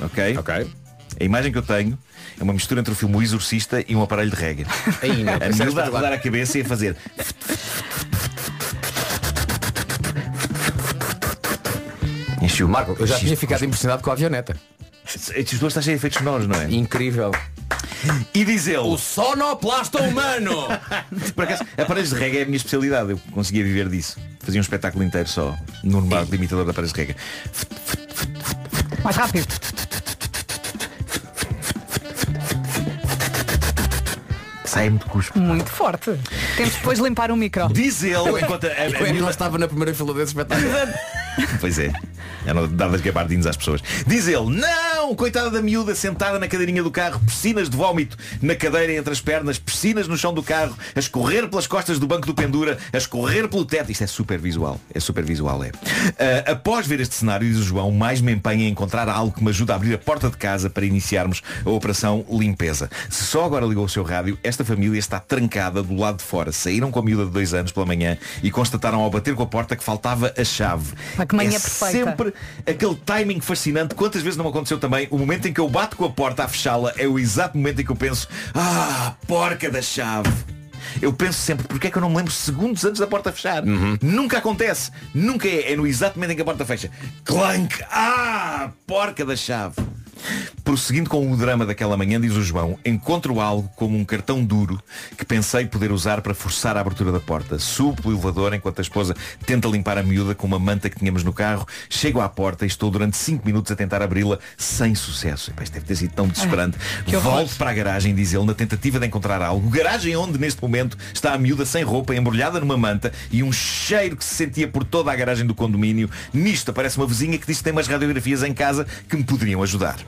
Ok? Ok. A imagem que eu tenho é uma mistura entre o filme O Exorcista e um aparelho de rega. Ainda, a é miúda a rodar a cabeça e a fazer Encheu. Marco, eu já tinha ficado impressionado com a avioneta. Estes dois está cheio de efeitos sonoros, não é? Incrível. E diz ele. O sonoplasta humano! Por acaso, aparelhos de rega é a minha especialidade. Eu conseguia viver disso. Fazia um espetáculo inteiro só no barco de imitador de aparelhos de rega. Mais rápido. Sai muito cuspo. Muito forte. Temos depois de limpar o micro. Diz ele, enquanto a, a, Eu ainda não estava na primeira fila desse espetáculo. Pois é. Eram dadas gabardines às pessoas. Diz ele, não, coitada da miúda sentada na cadeirinha do carro, piscinas de vómito na cadeira entre as pernas, piscinas no chão do carro, a escorrer pelas costas do banco do pendura, a escorrer pelo teto. Isto é super visual. É super visual, é. Ah, após ver este cenário, diz o João, mais me empenho em encontrar algo que me ajude a abrir a porta de casa para iniciarmos a operação limpeza. Se só agora ligou o seu rádio, esta família está trancada do lado de fora. Saíram com a miúda de dois anos pela manhã e constataram ao bater com a porta que faltava a chave. Pá, que manhã é perfeita. sempre aquele timing fascinante. Quantas vezes não me aconteceu também? O momento em que eu bato com a porta a fechá-la é o exato momento em que eu penso Ah, porca da chave. Eu penso sempre, porque é que eu não me lembro segundos antes da porta fechar? Nunca acontece. Nunca é. É no exato momento em que a porta fecha. Clank! Ah! Porca da chave. Prosseguindo com o drama daquela manhã, diz o João, encontro algo como um cartão duro que pensei poder usar para forçar a abertura da porta. Subo pelo elevador enquanto a esposa tenta limpar a miúda com uma manta que tínhamos no carro. Chego à porta e estou durante 5 minutos a tentar abri-la sem sucesso. Epá, isto deve ter sido tão desesperante. horror. Volto para a garagem, diz ele, na tentativa de encontrar algo. Garagem onde, neste momento, está a miúda sem roupa, embrulhada numa manta e um cheiro que se sentia por toda a garagem do condomínio. Nisto aparece uma vizinha que diz que tem umas radiografias em casa que me poderiam ajudar.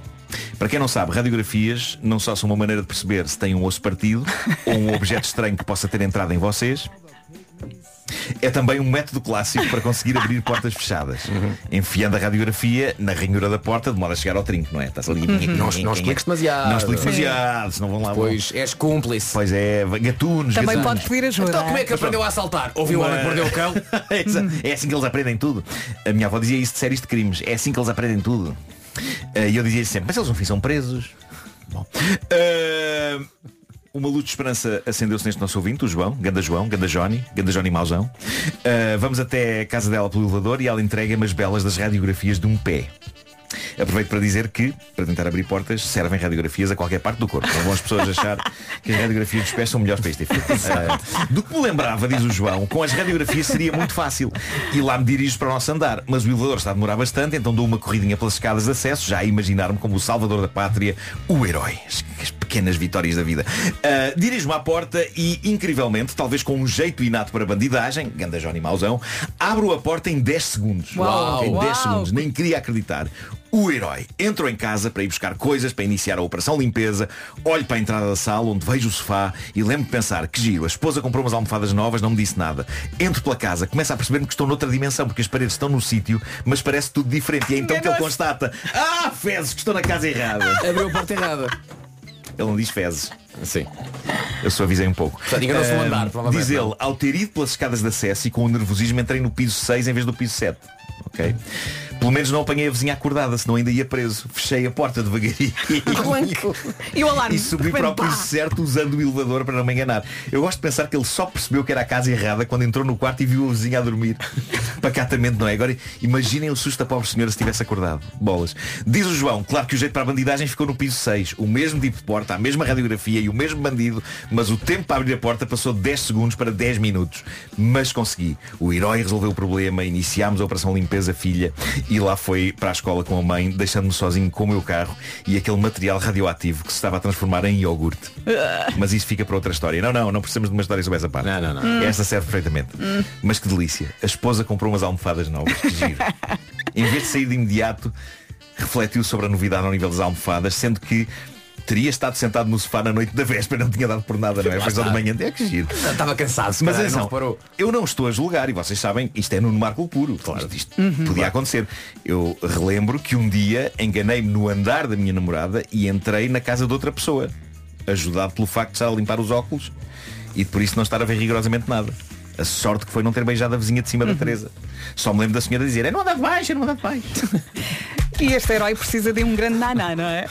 Para quem não sabe, radiografias não só são uma maneira de perceber se tem um osso partido ou um objeto estranho que possa ter entrado em vocês. É também um método clássico para conseguir abrir portas fechadas. Enfiando a radiografia na ranhura da porta de modo a chegar ao trinco, não é? Está-se ali. Não, não expliques demasiado. Não expliques demasiado, senão vão lá. Pois és cúmplice. Pois é, gatunos. Também gatunos. pode pedir ajuda. Então como é que aprendeu a assaltar? Ouviu o homem que perdeu o cão? É assim que eles aprendem tudo. A minha avó dizia isso de séries de crimes. É assim que eles aprendem tudo. Eh, E eu dizia sempre, mas eles no fim são presos. Bom. Eh, uma luz de esperança acendeu-se neste nosso ouvinte, o João, Ganda João, Ganda Johnny, Ganda Johnny Mauzão. Eh, vamos até a casa dela pelo elevador e ela entrega-me as belas das radiografias de um pé. Aproveito para dizer que, para tentar abrir portas, servem radiografias a qualquer parte do corpo. Não vão as pessoas achar que as radiografias dos pés são melhores para este efeito. Ah, do que me lembrava, diz o João, com as radiografias seria muito fácil. E lá me dirijo para o nosso andar. Mas o elevador está a demorar bastante, então dou uma corridinha pelas escadas de acesso, já a imaginar-me como o salvador da pátria, o herói. As, as pequenas vitórias da vida. Ah, Dirijo-me à porta e, incrivelmente, talvez com um jeito inato para bandidagem, ganda Johnny Mauzão, abro a porta em 10 segundos. Uau, em 10 uau. segundos. Nem queria acreditar. O herói. Entro em casa para ir buscar coisas para iniciar a operação limpeza. Olho para a entrada da sala onde vejo o sofá e lembro de pensar que giro. A esposa comprou umas almofadas novas, não me disse nada. Entro pela casa, começo a perceber-me que estou noutra dimensão porque as paredes estão no sítio, mas parece tudo diferente. E é então que ele constata: Ah, fezes, que estou na casa errada. Abriu a porta errada. Ele não diz fezes. Sim. Eu suavizei um pouco. Portanto, enganou-se Ah, andar, provavelmente, Diz ele, não. ao ter ido pelas escadas de acesso e com o nervosismo entrei no piso 6 em vez do piso 7. Ok? Pelo menos não apanhei a vizinha acordada, senão ainda ia preso. Fechei a porta devagarinho. E o alarme? E subi para o piso certo usando o elevador para não me enganar. Eu gosto de pensar que ele só percebeu que era a casa errada quando entrou no quarto e viu a vizinha a dormir. Pacatamente, não é? Agora imaginem o susto da pobre senhora se tivesse acordado. Bolas. Diz o João, claro que o jeito para a bandidagem ficou no piso 6. O mesmo tipo de porta, a mesma radiografia e o mesmo bandido, mas o tempo para abrir a porta passou de 10 segundos para 10 minutos. Mas consegui. O herói resolveu o problema, iniciámos a operação limpeza filha e lá foi para a escola com a mãe, deixando-me sozinho com o meu carro e aquele material radioativo que se estava a transformar em iogurte. Mas isso fica para outra história. Não, não, não precisamos de uma história sobre essa parte. Não, não, não. Esta serve perfeitamente. Mas que delícia. A esposa comprou umas almofadas novas. Que giro. em vez de sair de imediato, refletiu sobre a novidade ao nível das almofadas, sendo que teria estado sentado no sofá na noite da véspera, não tinha dado por nada, não é? Foi só de manhã. É que giro. Estava cansado, se Mas atenção, não reparou. eu não estou a julgar e vocês sabem, isto é no Marco Puro. Claro, isto podia acontecer. Eu relembro que um dia enganei-me no andar da minha namorada e entrei na casa de outra pessoa, ajudado pelo facto de estar a limpar os óculos e por isso não estar a ver rigorosamente nada. A sorte que foi não ter beijado a vizinha de cima da Teresa. Só me lembro da senhora dizer, é não andar de baixo, é não andar de baixo. E este herói precisa de um grande naná, não é?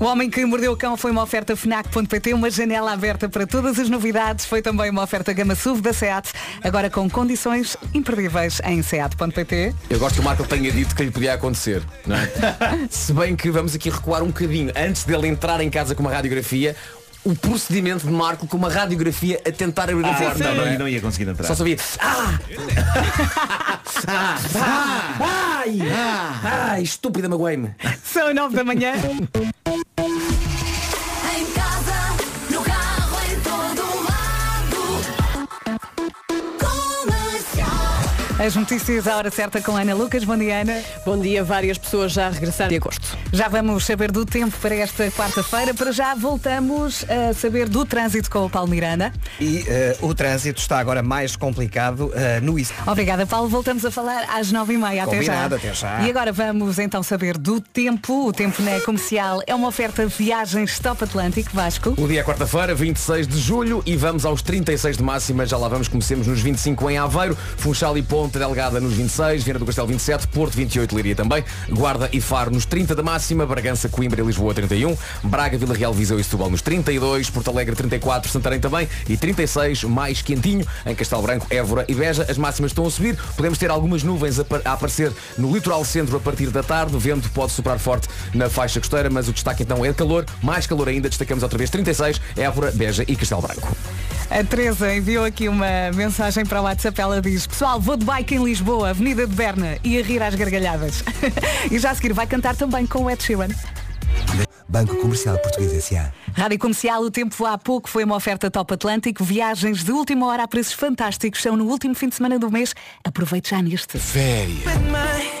O Homem que Mordeu o Cão foi uma oferta FNAC.pt, uma janela aberta para todas as novidades. Foi também uma oferta Gama SUV da SEAT, agora com condições imperdíveis em SEAT.pt. Eu gosto que o Marco tenha dito que lhe podia acontecer, não é? Se bem que vamos aqui recuar um bocadinho. Antes dele entrar em casa com uma radiografia, o procedimento de Marco com uma radiografia a tentar abrir a Ah, porta. não, não, é? não, não ia conseguir entrar. Só sabia. Ah! ah! Ai! Ai! Estúpida, magoei-me. São nove da manhã. Em casa, no carro, em todo lado. Comercial. As notícias à hora certa com Ana Lucas. Bom dia, Ana. Bom dia, várias pessoas já regressaram de agosto. Já vamos saber do tempo para esta quarta-feira. Para já voltamos a saber do trânsito com o Paulo Miranda. E eh, o trânsito está agora mais complicado eh, no IC. Obrigada, Paulo. Voltamos a falar às nove e meia. Até já. Combinado, até já. E agora vamos então saber do tempo. O tempo na comercial é uma oferta viagens Top Atlântico Vasco. O dia é quarta-feira, 26 de julho e vamos aos 36 de máxima. Já lá vamos, comecemos nos 25 em Aveiro, Funchal e Ponta Delgada nos 26, Viana do Castelo 27, Porto 28, Leiria também, Guarda e Faro nos 30 da máxima. Máxima, Bragança, Coimbra e Lisboa 31, Braga, Vila Real, Viseu e Setúbal nos 32, Porto Alegre 34, Santarém também e 36, mais quentinho em Castelo Branco, Évora e Beja. As máximas estão a subir, podemos ter algumas nuvens a, a aparecer no litoral centro a partir da tarde, o vento pode soprar forte na faixa costeira, mas o destaque então é calor, mais calor ainda, destacamos outra vez 36, Évora, Beja e Castelo Branco. A Teresa enviou aqui uma mensagem para o WhatsApp. Ela diz, pessoal, vou de bike em Lisboa, Avenida de Berna, e a rir às gargalhadas. e já a seguir vai cantar também com Ed Sheeran. Banco Comercial Português S.A. Rádio Comercial, o tempo há pouco foi uma oferta Top Atlântico. Viagens de última hora a preços fantásticos. São no último fim de semana do mês. Aproveite já neste. Férias.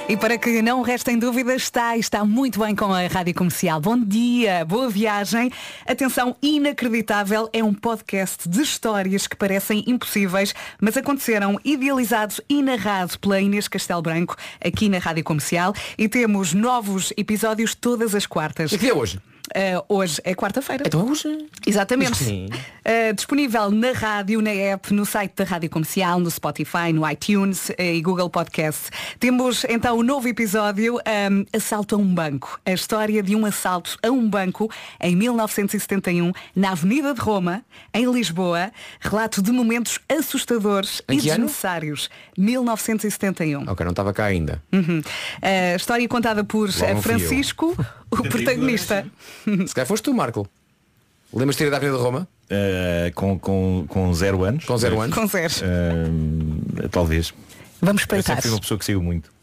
E para que não restem dúvidas, está está muito bem com a Rádio Comercial. Bom dia, boa viagem. Atenção, inacreditável é um podcast de histórias que parecem impossíveis, mas aconteceram idealizados e narrados pela Inês Castelo Branco aqui na Rádio Comercial. E temos novos episódios todas as quartas. E que é hoje? Uh, hoje é quarta-feira. Então é hoje. Exatamente. Sim. Uh, disponível na rádio, na app, no site da Rádio Comercial, no Spotify, no iTunes uh, e Google Podcast. Temos então um novo episódio, um, Assalto a um Banco. A história de um assalto a um banco em 1971, na Avenida de Roma, em Lisboa. Relato de momentos assustadores e desnecessários. 1971. Ok, não estava cá ainda. Uhum. História contada por eu. Francisco, o protagonista. Se calhar foste tu, Marco. Lembras de ter ido à Avenida de Roma? Uh, com, com, com zero anos. Com zero anos? Com zero. Uh, talvez. Vamos Eu espreitar. sempre fui uma pessoa que saiu muito.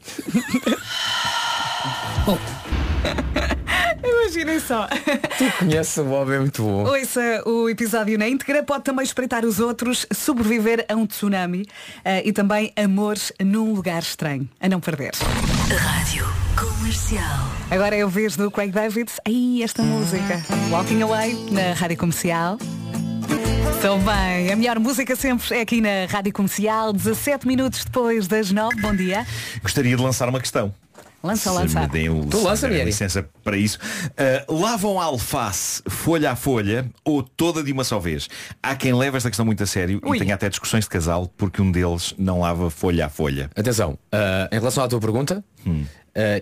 Imaginem só. Tu conheces o Bob, é muito bom. Ouça o episódio na íntegra, pode também espreitar os outros, sobreviver a um tsunami eh, e também amores num lugar estranho. A não perder. Rádio Comercial. Agora é o vez do Craig David. Aí esta música. Walking Away na Rádio Comercial. Estou bem. A melhor música sempre é aqui na Rádio Comercial. 17 minutos depois das 9. Bom dia. Gostaria de lançar uma questão. Lança, Se lança. me deem o- Tu se lança, Mieri. licença para isso. Uh, lavam a alface folha a folha ou toda de uma só vez? Há quem leve esta questão muito a sério Ui. e tenha até discussões de casal porque um deles não lava folha a folha. Atenção, ah, em relação à tua pergunta, ah,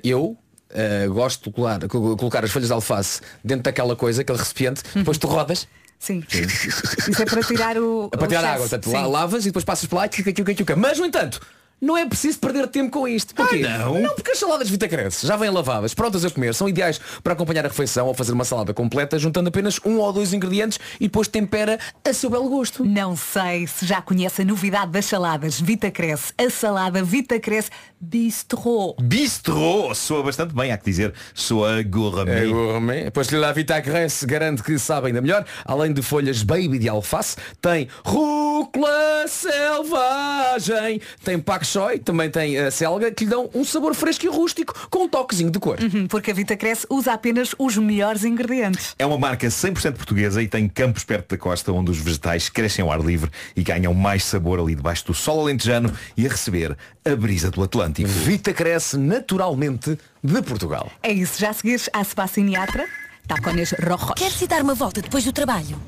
eu ah, gosto de colocar, co- colocar as folhas de alface dentro daquela coisa, aquele recipiente, depois tu rodas Sim. Isso é para tirar o. para o tirar a água. Portanto, Sim. lá lavas e depois passas por lá, tchuca, tchuca, tchuca. Mas no entanto, não é preciso perder tempo com isto. Porquê? Ah, não? Não, porque as saladas Vitacrece já vêm lavadas, prontas a comer, são ideais para acompanhar a refeição ou fazer uma salada completa, juntando apenas um ou dois ingredientes e depois tempera a seu belo gosto. Não sei se já conhece a novidade das saladas Vitacresce. A salada Vitacresce Bistro. Bistro soa bastante bem, há que dizer. Soa gourmet. É gourmet. Pois La Vitacresse garante que sabe ainda melhor. Além de folhas baby de alface, tem rúcula selvagem, tem pak choi, também tem a selga, que lhe dão um sabor fresco e rústico com um toquezinho de cor. Uhum, Porque a Vitacresce usa apenas os melhores ingredientes. É uma marca 100% portuguesa e tem campos perto da costa onde os vegetais crescem ao ar livre e ganham mais sabor ali debaixo do sol alentejano e a receber a brisa do Atlântico. Vita cresce naturalmente de Portugal. É isso, já seguires a Sebastiniatra, tacones rojos. Quer-se dar uma volta depois do trabalho?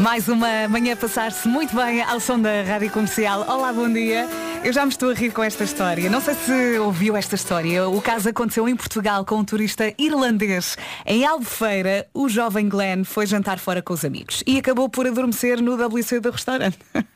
Mais uma manhã a passar-se muito bem ao som da Rádio Comercial. Olá, bom dia. Eu já me estou a rir com esta história. Não sei se ouviu esta história. O caso aconteceu em Portugal com um turista irlandês. Em Albufeira, o jovem Glenn foi jantar fora com os amigos e acabou por adormecer no WC do restaurante.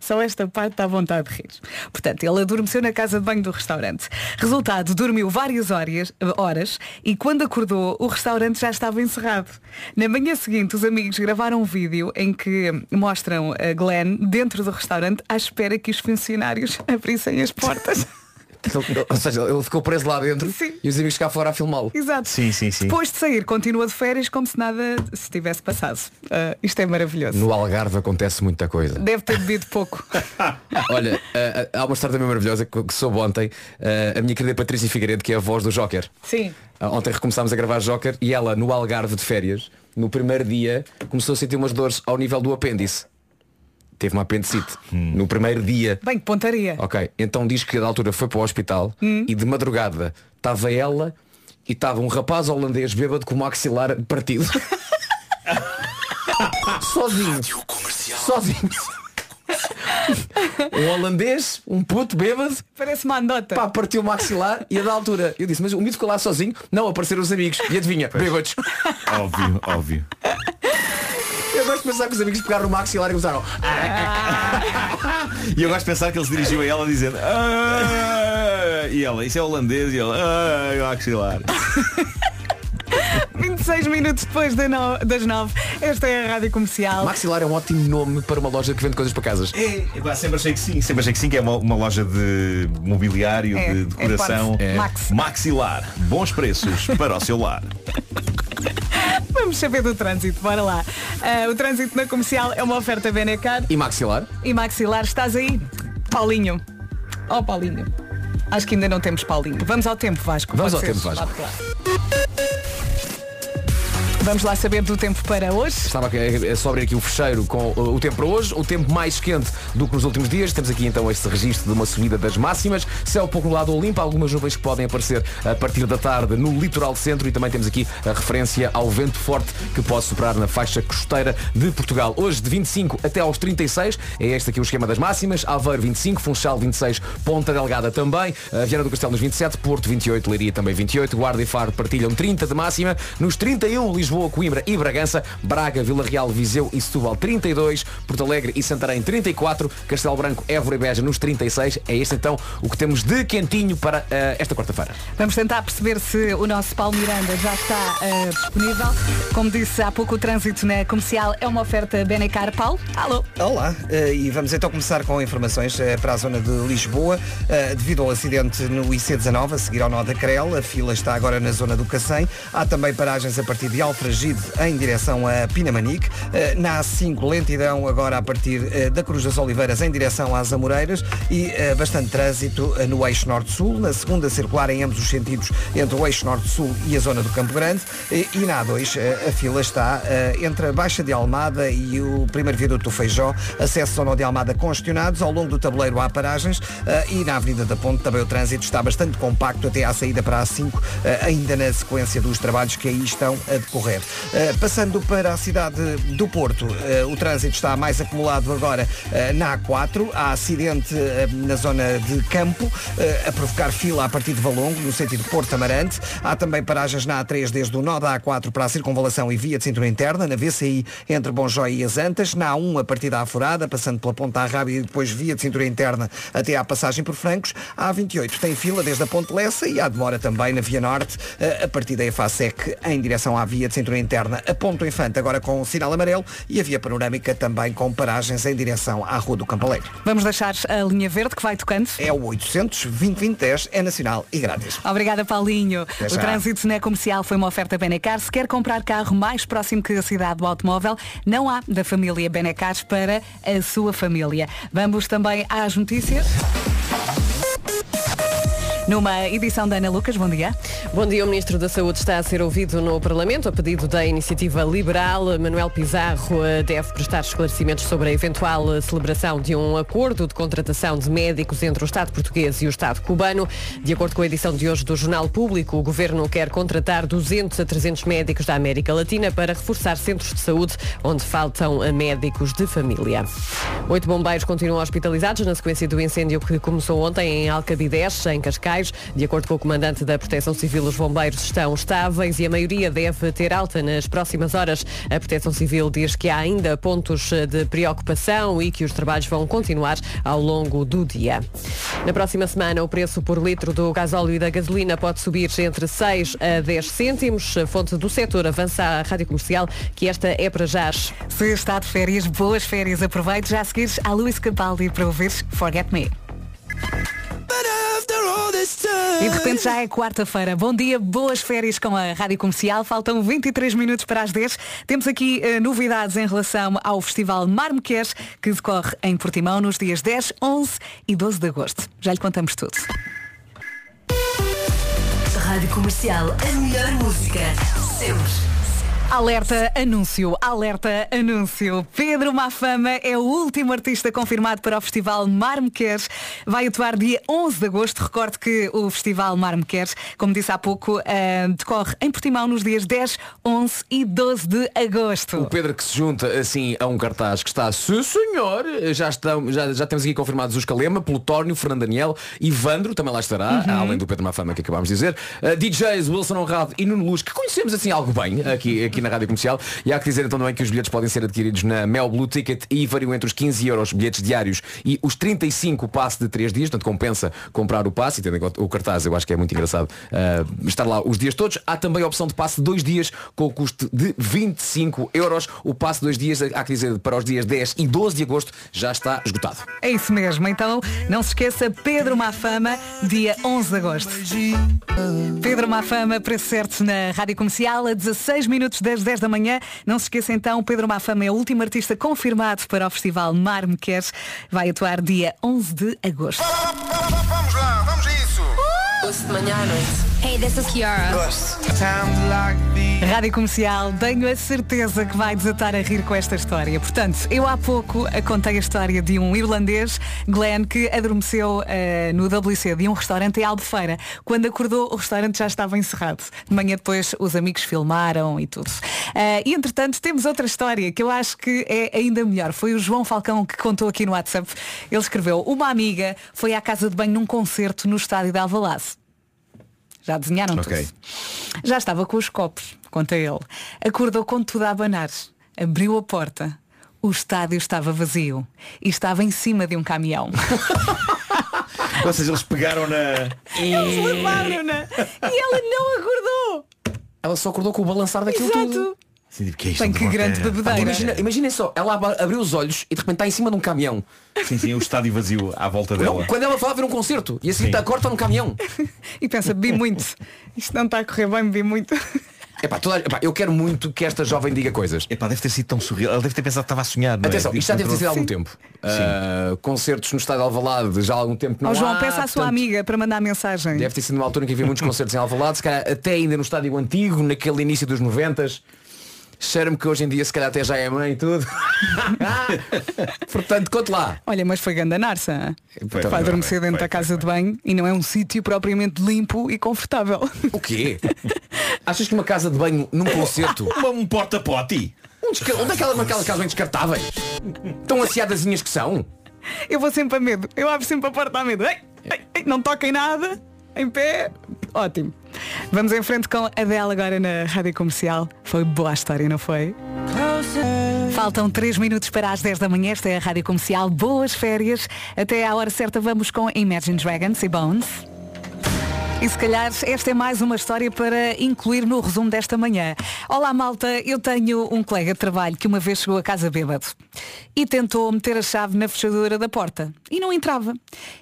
Só esta parte à vontade de rir. Portanto, ele adormeceu na casa de banho do restaurante. Resultado, dormiu várias horas, horas e quando acordou, o restaurante já estava encerrado. Na manhã seguinte, os amigos gravaram um vídeo em que mostram a Glenn dentro do restaurante à espera que os funcionários abrissem as portas. Ou seja, ele ficou preso lá dentro e os amigos cá fora a filmá-lo. Exato. Sim, sim, sim. Depois de sair, continua de férias como se nada se tivesse passado. Ah, isto é maravilhoso. No Algarve acontece muita coisa. Deve ter bebido pouco. Olha, ah, há uma história também maravilhosa que, que soube ontem. Ah, a minha querida Patrícia Figueiredo, que é a voz do Joker. Sim. Ontem recomeçámos a gravar Joker e ela, no Algarve de férias, no primeiro dia, começou a sentir umas dores ao nível do apêndice. Teve uma apendicite. No primeiro dia. Bem, que pontaria. Ok, então diz que da altura foi para o hospital Hum. e de madrugada estava ela e estava um rapaz holandês bêbado com o maxilar partido. Sozinho. Sozinho. um holandês, um puto bêbado. Parece uma anedota. Pá, partiu o maxilar e a da altura. Eu disse, mas o mito ficou lá sozinho. Não, apareceram os amigos. E adivinha, bêbados. Óbvio, óbvio. Eu gosto de pensar que os amigos pegaram no maxilar e usaram. E eu gosto de pensar que ele se dirigiu a ela dizendo "Ah", E ela, isso é holandês. E ela ah, maxilar 26 minutos depois das 9. Esta é a Rádio Comercial. Maxilar é um ótimo nome para uma loja que vende coisas para casas. É, pá, sempre achei que sim, sempre achei que sim, que é uma, uma loja de mobiliário, É, de é decoração. É. Max. Maxilar, bons preços para o seu lar. Vamos saber do trânsito, bora lá. Ah, o trânsito na comercial é uma oferta Benecar E maxilar? e Maxilar. Estás aí? Paulinho. Oh, Paulinho. Acho que ainda não temos Paulinho. Vamos ao tempo, Vasco. Vamos pode ao ser? tempo, Vasco. Lá. Vamos lá saber do tempo para hoje. Estava a a só abrir aqui o fecheiro com uh, o tempo para hoje, o tempo mais quente do que nos últimos dias. Temos aqui então este registro de uma subida das máximas. Céu pouco nublado ou limpo, algumas nuvens que podem aparecer a partir da tarde no litoral centro e também temos aqui a referência ao vento forte que pode soprar na faixa costeira de Portugal. Hoje de 25 até aos 36, é este aqui o esquema das máximas. Aveiro 25, Funchal 26, Ponta Delgada também, a Viana do Castelo nos 27, Porto 28, Leiria também 28, Guarda e Faro partilham 30 de máxima, nos 31 Lisboa, Coimbra e Bragança, Braga, Vila Real, Viseu e Setúbal 32, Porto Alegre e Santarém 34, Castelo Branco, Évora e Beja nos 36. É este então o que temos de quentinho para eh, esta quarta-feira. Vamos tentar perceber se o nosso Paulo Miranda já está ah, disponível. Como disse há pouco, o trânsito na comercial é uma oferta Benecar. Paulo, alô. Olá, eh, e vamos então começar com informações para a zona de Lisboa. Devido ao acidente no IC19, a seguir ao nó da Crel, a fila está agora na zona do Cacém. Há também paragens a partir de Alfragide em direção a Pinamanique. Eh, Na A5, lentidão agora a partir eh, da Cruz das Oliveiras em direção às Amoreiras e eh, bastante trânsito no eixo norte-sul, na segunda circular em ambos os sentidos entre o eixo norte-sul e a zona do Campo Grande. E na A2 eh, a fila está entre a Baixa de Almada e o primeiro viaduto do Feijó, acesso ao nó de Almada congestionados, ao longo do tabuleiro há paragens e na Avenida da Ponte também o trânsito está bastante compacto até à saída para a A5, eh, ainda na sequência dos trabalhos que aí estão a decorrer. Eh, Passando para a cidade do Porto, eh, o trânsito está mais acumulado agora eh, na A4, há acidente na zona de Campo, a provocar fila a partir de Valongo, no sentido Porto Amarante. Há também paragens na A3 desde o nó da A4 para a circunvalação e via de cintura interna, na VCI entre Bonjói e as Antas, na A1 a partir da Aforada, passando pela Ponta Rábida e depois via de cintura interna até à passagem por Francos. A A28 tem fila desde a Ponte Lessa e há demora também na Via Norte, a partir da EFASEC em direção à via de cintura interna, a Ponto Infante agora com sinal amarelo e a via panorâmica também com paragens em direção à Rua do Campo Alegre. Vamos deixar a linha verde que vai tocando. É o 800 2010 é nacional e grátis. Obrigada, Paulinho. Até O já. trânsito na comercial foi uma oferta Benecar. Se quer comprar carro mais próximo que a cidade do automóvel, não há da família Benecar para a sua família. Vamos também às notícias. Numa edição da Ana Lucas, bom dia. Bom dia, o Ministro da Saúde está a ser ouvido no Parlamento a pedido da Iniciativa Liberal. Manuel Pizarro deve prestar esclarecimentos sobre a eventual celebração de um acordo de contratação de médicos entre o Estado português e o Estado cubano. De acordo com a edição de hoje do Jornal Público, o Governo quer contratar 200 a 300 médicos da América Latina para reforçar centros de saúde onde faltam médicos de família. Oito bombeiros continuam hospitalizados na sequência do incêndio que começou ontem em Alcabidez, em Cascais. De acordo com o comandante da Proteção Civil, os bombeiros estão estáveis e a maioria deve ter alta nas próximas horas. A Proteção Civil diz que há ainda pontos de preocupação e que os trabalhos vão continuar ao longo do dia. Na próxima semana, o preço por litro do gasóleo e da gasolina pode subir entre 6 a 10 cêntimos. A fonte do setor avança à rádio comercial que esta é para já. Se está de férias, boas férias. Aproveite já a seguir a Luís Capaldi para ouvir Forget Me. E de repente já é quarta-feira. Bom dia, boas férias com a Rádio Comercial. Faltam 23 minutos para as 10. Temos aqui eh, novidades em relação ao Festival Marmoquês, que decorre em Portimão nos dias 10, 11 e 12 de agosto. Já lhe contamos tudo. Rádio Comercial, a melhor música. Sempre. Alerta anúncio, alerta anúncio. Pedro Mafama é o último artista confirmado para o Festival Mar Me Queres. Vai atuar dia 11 de agosto. Recordo que o Festival Mar Me Queres, como disse há pouco, eh, decorre em Portimão nos dias 10, 11 e 12 de agosto. O Pedro que se junta assim a um cartaz que está, sim senhor, já, estão, já, já temos aqui confirmados os Calema, Plutónio, Fernando Daniel, Ivandro também lá estará, Uhum. além do Pedro Mafama que acabámos de dizer, uh, DJs Wilson Honrado e Nuno Luz, que conhecemos assim algo bem aqui, aqui na Rádio Comercial. E há que dizer então também que os bilhetes podem ser adquiridos na Mel Blue Ticket e variam entre os 15 euros bilhetes diários e os 35 o passe de 3 dias, portanto compensa comprar o passe e tendo em conta o cartaz, eu acho que é muito engraçado uh, estar lá os dias todos. Há também a opção de passe de 2 dias com o custo de 25 euros. O passe de 2 dias, há que dizer, para os dias 10 e 12 de agosto já está esgotado. É isso mesmo. Então, não se esqueça, Pedro Mafama, dia 11 de agosto. Pedro Mafama, preço certo na Rádio Comercial, a 16 minutos das 10 da manhã. Não se esqueça então, Pedro Mafama é o último artista confirmado para o Festival Mar Me Queres. Vai atuar dia 11 de agosto. Vamos lá, vamos a isso. Ouço de manhã à noite. Hey, this is Kiara. Rádio Comercial, tenho a certeza que vai desatar a rir com esta história. Portanto, eu há pouco contei a história de um irlandês, Glenn, que adormeceu eh, no WC de um restaurante em Albufeira. Quando acordou, o restaurante já estava encerrado. De manhã depois os amigos filmaram e tudo. Eh, e entretanto, temos outra história que eu acho que é ainda melhor. Foi o João Falcão que contou aqui no WhatsApp. Ele escreveu, uma amiga foi à casa de banho num concerto no estádio de Alvalade. Já desenharam Ok. tudo. Já estava com os copos, conta ele. Acordou com tudo a abanar. Abriu a porta. O estádio estava vazio. E estava em cima de um caminhão. Ou seja, eles pegaram na. Eles levaram-na. E ela não acordou. Ela só acordou com o balançar daquilo Exato. tudo. Sim, tipo, que é isto? Bem, que grande. Imagina, imaginem só, ela ab- abriu os olhos e de repente está em cima de um caminhão. Sim, sim, o estádio vazio à volta Não, dela. quando ela vai ver um concerto e assim Sim. está corta num caminhão. E pensa, bebi muito. Isto não está a correr bem, bebi muito. Epá, toda, epá, eu quero muito que esta jovem diga coisas. Epá, deve ter sido tão surreal. Ela deve ter pensado que estava a sonhar. Não é? Atenção, isto já deve ter sido há algum Sim. tempo. Ah, concertos no estádio de Alvalade já há algum tempo não Ó João, há, peça à sua portanto, amiga para mandar mensagem. Deve ter sido numa altura em que havia muitos concertos em Alvalade, se calhar até ainda no estádio antigo, naquele início dos 90 Cheira-me que hoje em dia se calhar até já é mãe e tudo. Portanto, conte lá. Olha, mas foi grande a Narsa. Foi, Vai adormecer foi, dentro da casa de banho e não é um sítio propriamente limpo e confortável. O quê? Achas que uma casa de banho num concerto. Uma- um porta-pote? Um desca- Onde é que elas aquelas casas bem descartáveis? Tão aciadazinhas que são? Eu vou sempre a medo. Eu abro sempre a porta a medo. Ei, ei, ei, não toquem nada. Em pé. Ótimo. Vamos em frente com a Adele agora na Rádio Comercial. Foi boa a história, não foi? Faltam 3 minutos para as 10 da manhã. Esta é a Rádio Comercial. Boas férias. Até à hora certa vamos com Imagine Dragons e Bones. E se calhar esta é mais uma história para incluir no resumo desta manhã. Olá malta, eu tenho um colega de trabalho que uma vez chegou a casa bêbado e tentou meter a chave na fechadura da porta e não entrava.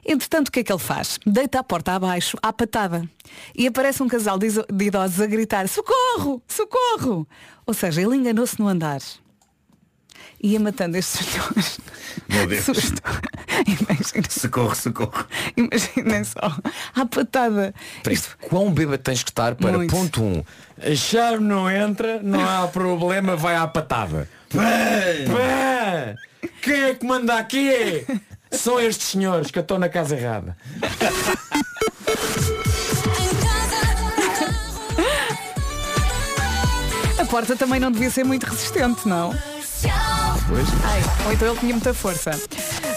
Entretanto, o que é que ele faz? Deita a porta abaixo, à patada. E aparece um casal de idosos a gritar socorro, socorro! Ou seja, ele enganou-se no andar. Ia matando estes senhores. Meu Deus. Susto. Imaginem, Socorro, socorro. imaginem só. À patada. Aí, Quão bêbado tens que estar para Muito. ponto 1? Um, a chave não entra, não há problema, vai à patada. Pá! Quem é que manda aqui? São estes senhores que eu estou na casa errada. A porta também não devia ser muito resistente, não? Ai, ou então ele tinha muita força.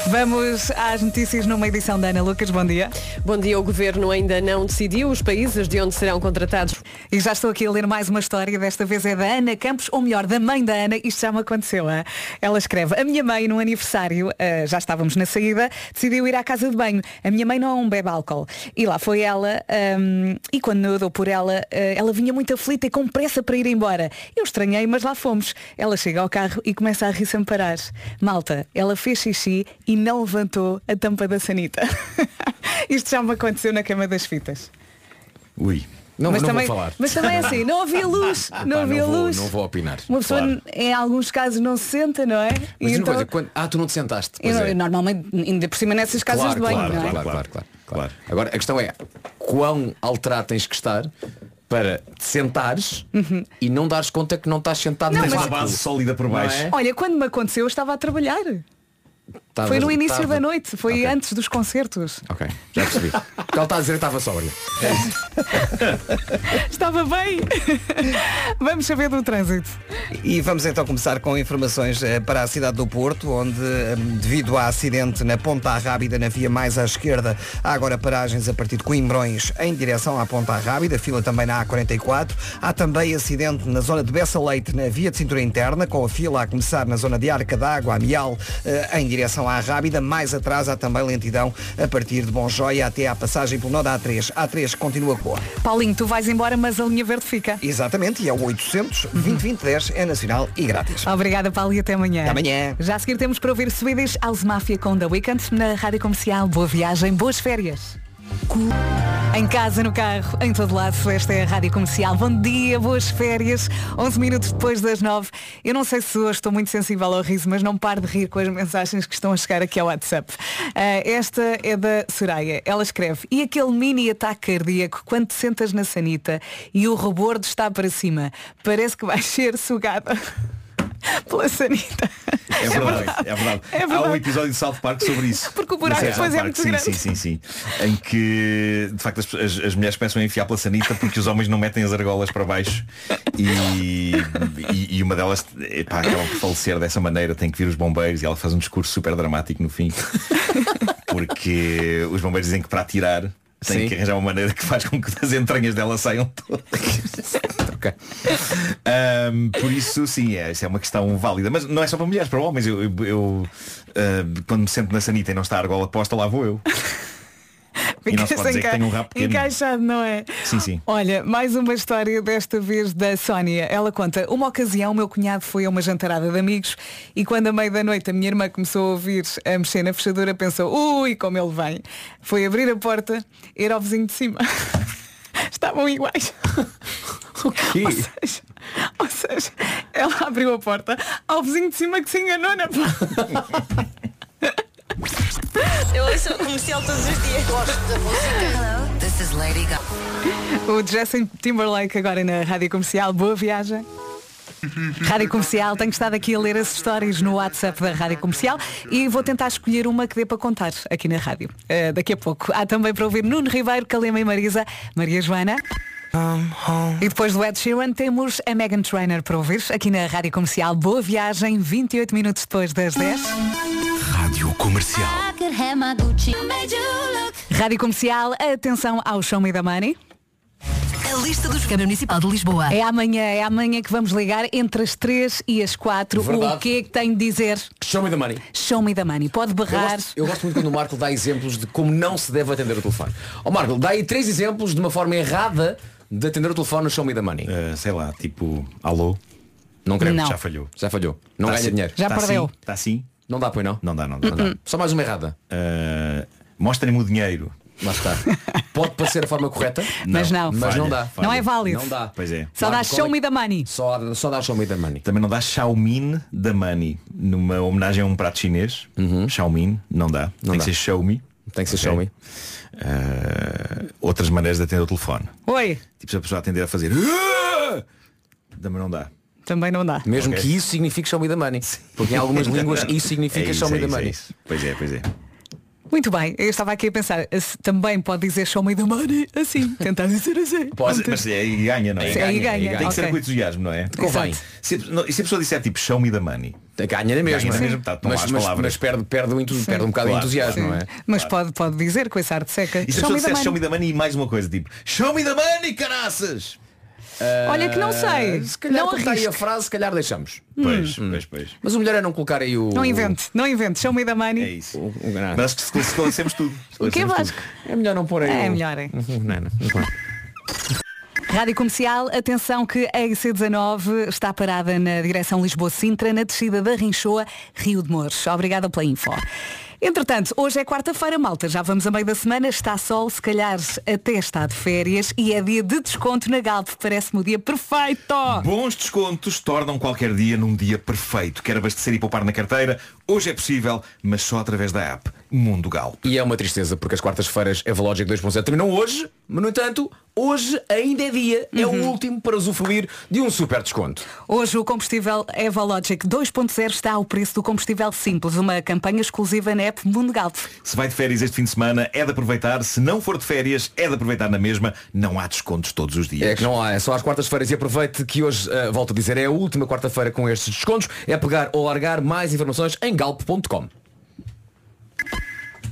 Vamos às notícias numa edição da Ana Lucas. Bom dia. Bom dia. O Governo ainda não decidiu os países de onde serão contratados. E já estou aqui a ler mais uma história. Desta vez é da Ana Campos, ou melhor, da mãe da Ana. Isto já me aconteceu. ah. Ela escreve, a minha mãe no aniversário, ah, já estávamos na saída, decidiu ir à casa de banho. A minha mãe não bebe álcool. E lá foi ela, ahm, e quando eu dou por ela, ah, ela vinha muito aflita e com pressa para ir embora. Eu estranhei, mas lá fomos. Ela chega ao carro e começa a rir sem parar. Malta, ela fez xixi e não levantou a tampa da sanita. Isto já me aconteceu na cama das fitas. Ui. Não, mas não também, vou falar. Mas também é assim, não havia luz. Não havia vou, luz. não vou opinar. Uma pessoa Claro. em alguns casos não se senta, não é? Mas E então, coisa, quando- Ah, tu não te sentaste. eu, não- é. normalmente, ainda por cima nessas casas claro, de banho, claro, não é? claro, claro, claro, claro. Agora a questão é quão alterado tens que estar para te sentares e não dares conta que não estás sentado Não, mas- base sólida por baixo. Não é? Olha, quando me aconteceu eu estava a trabalhar. Foi no início estava- da noite, foi Ok. antes dos concertos. Ok, já percebi. O que ela está a dizer é que estava sóbria. Estava bem. Vamos saber do trânsito. E vamos então começar com informações eh, para a cidade do Porto, onde, eh, devido a acidente na Ponta Rábida, na via mais à esquerda, há agora paragens a partir de Coimbrões em direção à Ponta Rábida, fila também na A44. Há também acidente na zona de Bessa Leite, na via de cintura interna, com a fila a começar na zona de Arca d'Água, a Mial, eh, em direção à Rábida. Mais atrás há também lentidão a partir de Bom Joia até à passagem pelo nó da A3. A A3 continua boa. Paulinho, tu vais embora, mas a linha verde fica. Exatamente, e é o 800 2020 é nacional e grátis. Obrigada, Paulo, e até amanhã. Até amanhã. Já a seguir temos para ouvir Swedish House Mafia com The Weeknd na Rádio Comercial. Boa viagem, boas férias. Em casa, no carro, em todo lado, esta é a Rádio Comercial. Bom dia, boas férias. 11 minutos depois das 9. Eu não sei se hoje estou muito sensível ao riso, mas não paro de rir com as mensagens que estão a chegar aqui ao WhatsApp. Ah, esta é da Soraya. Ela escreve, e aquele mini ataque cardíaco quando te sentas na sanita e o rebordo está para cima. Parece que vais ser sugada pela sanita. É verdade, é verdade. É Há verdade. um episódio de South Park sobre isso. Porque o buraco No depois é muito sim, grande. Sim, sim, sim. Em que, de facto, as, as- as mulheres começam a enfiar pela sanita porque os homens não metem as argolas para baixo. E, e, e uma delas, epá, acaba por falecer dessa maneira, tem que vir os bombeiros e ela faz um discurso super dramático no fim. Porque os bombeiros dizem que para atirar tem Sim. que arranjar uma maneira que faz com que as entranhas dela saiam todas. Ahm, por isso, sim, é, isso é uma questão válida. Mas não é só para mulheres, para homens. Eu, eu- eu, ah, quando me sento na sanita e não está a argola posta, lá vou eu. E não se pode dizer que tenho um rabo pequeno. Encaixado, não é? Sim, sim. Olha, mais uma história desta vez da Sónia. Ela conta, uma ocasião meu cunhado foi a uma jantarada de amigos e quando a meio da noite a minha irmã começou a ouvir a mexer na fechadura, pensou, ui, como ele vem. Foi abrir a porta, era o vizinho de cima. Estavam iguais. O quê? Ou seja, ou seja, ela abriu a porta ao vizinho de cima que se enganou na porta. Eu ouço o comercial todos os dias. Gosto da música. Hello, this is Lady Gaga. O Justin Timberlake agora na Rádio Comercial. Boa viagem. Rádio Comercial, tenho estado aqui a ler as histórias no WhatsApp da Rádio Comercial e vou tentar escolher uma que dê para contar aqui na rádio. Eh, daqui a pouco. Há também para ouvir Nuno Ribeiro, Calema e Marisa, Maria Joana. E depois do Ed Sheeran temos a Megan Trainer para ouvir aqui na Rádio Comercial. Boa viagem, 28 minutos depois das 10. Rádio Comercial. Rádio Comercial, atenção ao Show Me the Money. A lista dos Câmara Municipal de Lisboa. É amanhã, é amanhã que vamos ligar entre as 3 e as 4. Verdade. O que é que tem de dizer? Show me the money. Show me the money. Pode Eu berrar. gosto, eu gosto muito quando o Marco dá exemplos de como não se deve atender o telefone. Ó Marco, dá aí três exemplos de uma forma errada de atender o telefone no Show Me the Money. Ah, sei lá, tipo, alô? Não queremos. Não. Já falhou. Já falhou. Não Tá ganha assim- dinheiro. Já tá perdeu. Assim, está assim? Não dá, pois não? Não dá, não dá. Não dá. Só mais uma errada. Ah, Mostrem-me o dinheiro. Lá está. Pode parecer a forma correta, Mas não. mas Falha, não dá. falha. Não é válido. Não dá. Pois é. Só dá show qual é me the money. Só, só dá Show Me the Money. Também não dá Xiaomin da Money. Numa homenagem a um prato chinês. Xiaomin, não dá. Não Tem dá. que ser Show Me. Tem que ser Ok. Show Me. Ah, outras maneiras de atender o telefone. Oi. Tipo se a pessoa atender a fazer "Ah!" Também não dá. Também não dá. Mesmo Ok. que isso signifique Show Me the Money. Porque em algumas línguas isso significa É isso, Show Me é the isso, é Money. isso. Pois é, pois é. Muito bem. Eu estava aqui a pensar, também pode dizer show me the money assim. Tentar dizer assim. Mas, mas é aí ganha, não é? Sim, aí ganha, Tem que ser ok. com entusiasmo, não é? Convém. Se, não, e se a pessoa disser tipo show me the money. Ganha na mesma. Ganha mesma, tá, mas, as mas, mas perde, perde, entu- perde um bocado Claro, de entusiasmo, claro. não é? Mas pode, pode dizer com esse ar de seca. E se a pessoa disser show me the money e mais uma coisa, tipo show me the money, caraças! Olha que não sei. Ah, Se calhar Não está aí a frase, se calhar deixamos. Pois, pois, pois. Mas o melhor é não colocar aí o. Não invente, não invente. Show me the É money. isso. o- o grande. Mas acho que esclare- esclarecemos tudo. O que é Vasco? É melhor não pôr aí. É o- melhor, é. Não, não, não. Rádio Comercial, atenção que a IC19 está parada na direção Lisboa-Sintra, na descida da Rinchoa, Rio de Mouros. Obrigada pela info. Entretanto, hoje é quarta-feira, malta, já vamos a meio da semana, está sol, se calhar até está de férias e é dia de desconto na Galp, parece-me o dia perfeito. Bons descontos tornam qualquer dia num dia perfeito. Quer abastecer e poupar na carteira? Hoje é possível, mas só através da app. Mundo Gal. E é uma tristeza porque as quartas-feiras Evalogic 2.0 terminam hoje, mas no entanto, hoje ainda é dia, é o último para usufruir de um super desconto. Hoje o combustível Evalogic 2.0 está ao preço do combustível simples, uma campanha exclusiva na app Mundo Galp. Se vai de férias este fim de semana, é de aproveitar. Se não for de férias, é de aproveitar na mesma. Não há descontos todos os dias. É que não há, é só às quartas-feiras e aproveite que hoje, eh, volto a dizer, é a última quarta-feira com estes descontos. É pegar ou largar mais informações em galp.com.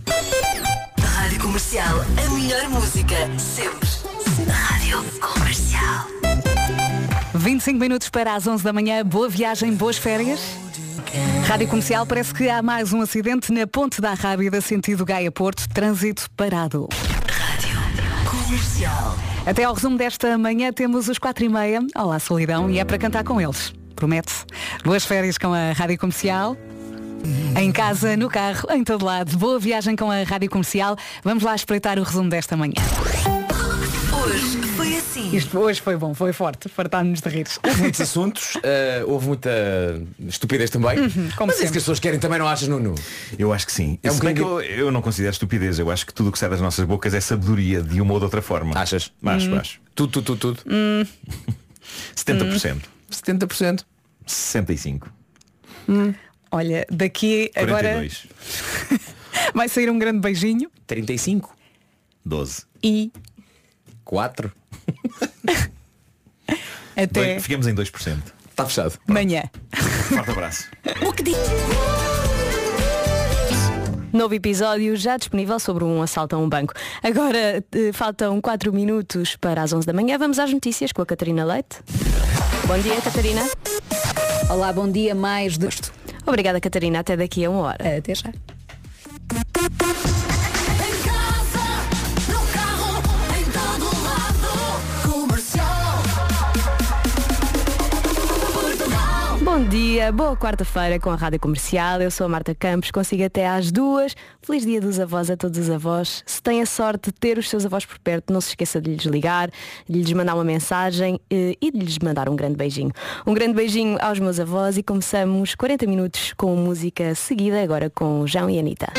Rádio Comercial, a melhor música, sempre. Rádio Comercial. 25 minutos para as 11 da manhã. Boa viagem, boas férias. Rádio Comercial, parece que há mais um acidente na Ponte da Rábida, sentido Gaia-Porto, trânsito parado. Comercial. Até ao resumo desta manhã temos os 4 e meia. Olá, solidão, e é para cantar com eles. Promete. Boas férias com a Rádio Comercial. Em casa, no carro, em todo lado. Boa viagem com a Rádio Comercial. Vamos lá espreitar o resumo desta manhã. Hoje foi assim. Isto hoje foi bom, foi forte, fartámos de rir. Houve muitos assuntos, eh, houve muita estupidez também. Uhum, como mas é isso sempre. que as pessoas querem também, não achas, Nuno? Eu acho que sim. É um bem que bocadinho- eu, eu não considero estupidez. Eu acho que tudo o que sai das nossas bocas é sabedoria de uma ou de outra forma. Achas? Acho, Hum. acho. Tudo, tudo, tudo, tudo. Hum, 70%. 70%. 65%. Olha, daqui agora 42%. vai sair um grande beijinho 35. 12%. e 4. até Dois- Ficamos em 2%. Está fechado. amanhã. Forte abraço. O que diz? Novo episódio já disponível sobre um assalto a um banco. Agora eh, faltam 4 minutos para as 11 da manhã. Vamos às notícias com a Catarina Leite. Bom dia, Catarina. Olá, bom dia, mais de... Obrigada, Catarina. Até daqui a uma hora. Até já. Dia, boa quarta-feira com a Rádio Comercial. Eu sou a Marta Campos, consigo até às duas. Feliz dia dos avós a todos os avós. Se tem a sorte de ter os seus avós por perto, não se esqueça de lhes ligar, de lhes mandar uma mensagem eh, e de lhes mandar um grande beijinho. Um grande beijinho aos meus avós e começamos 40 minutos com música seguida agora com João e Anitta.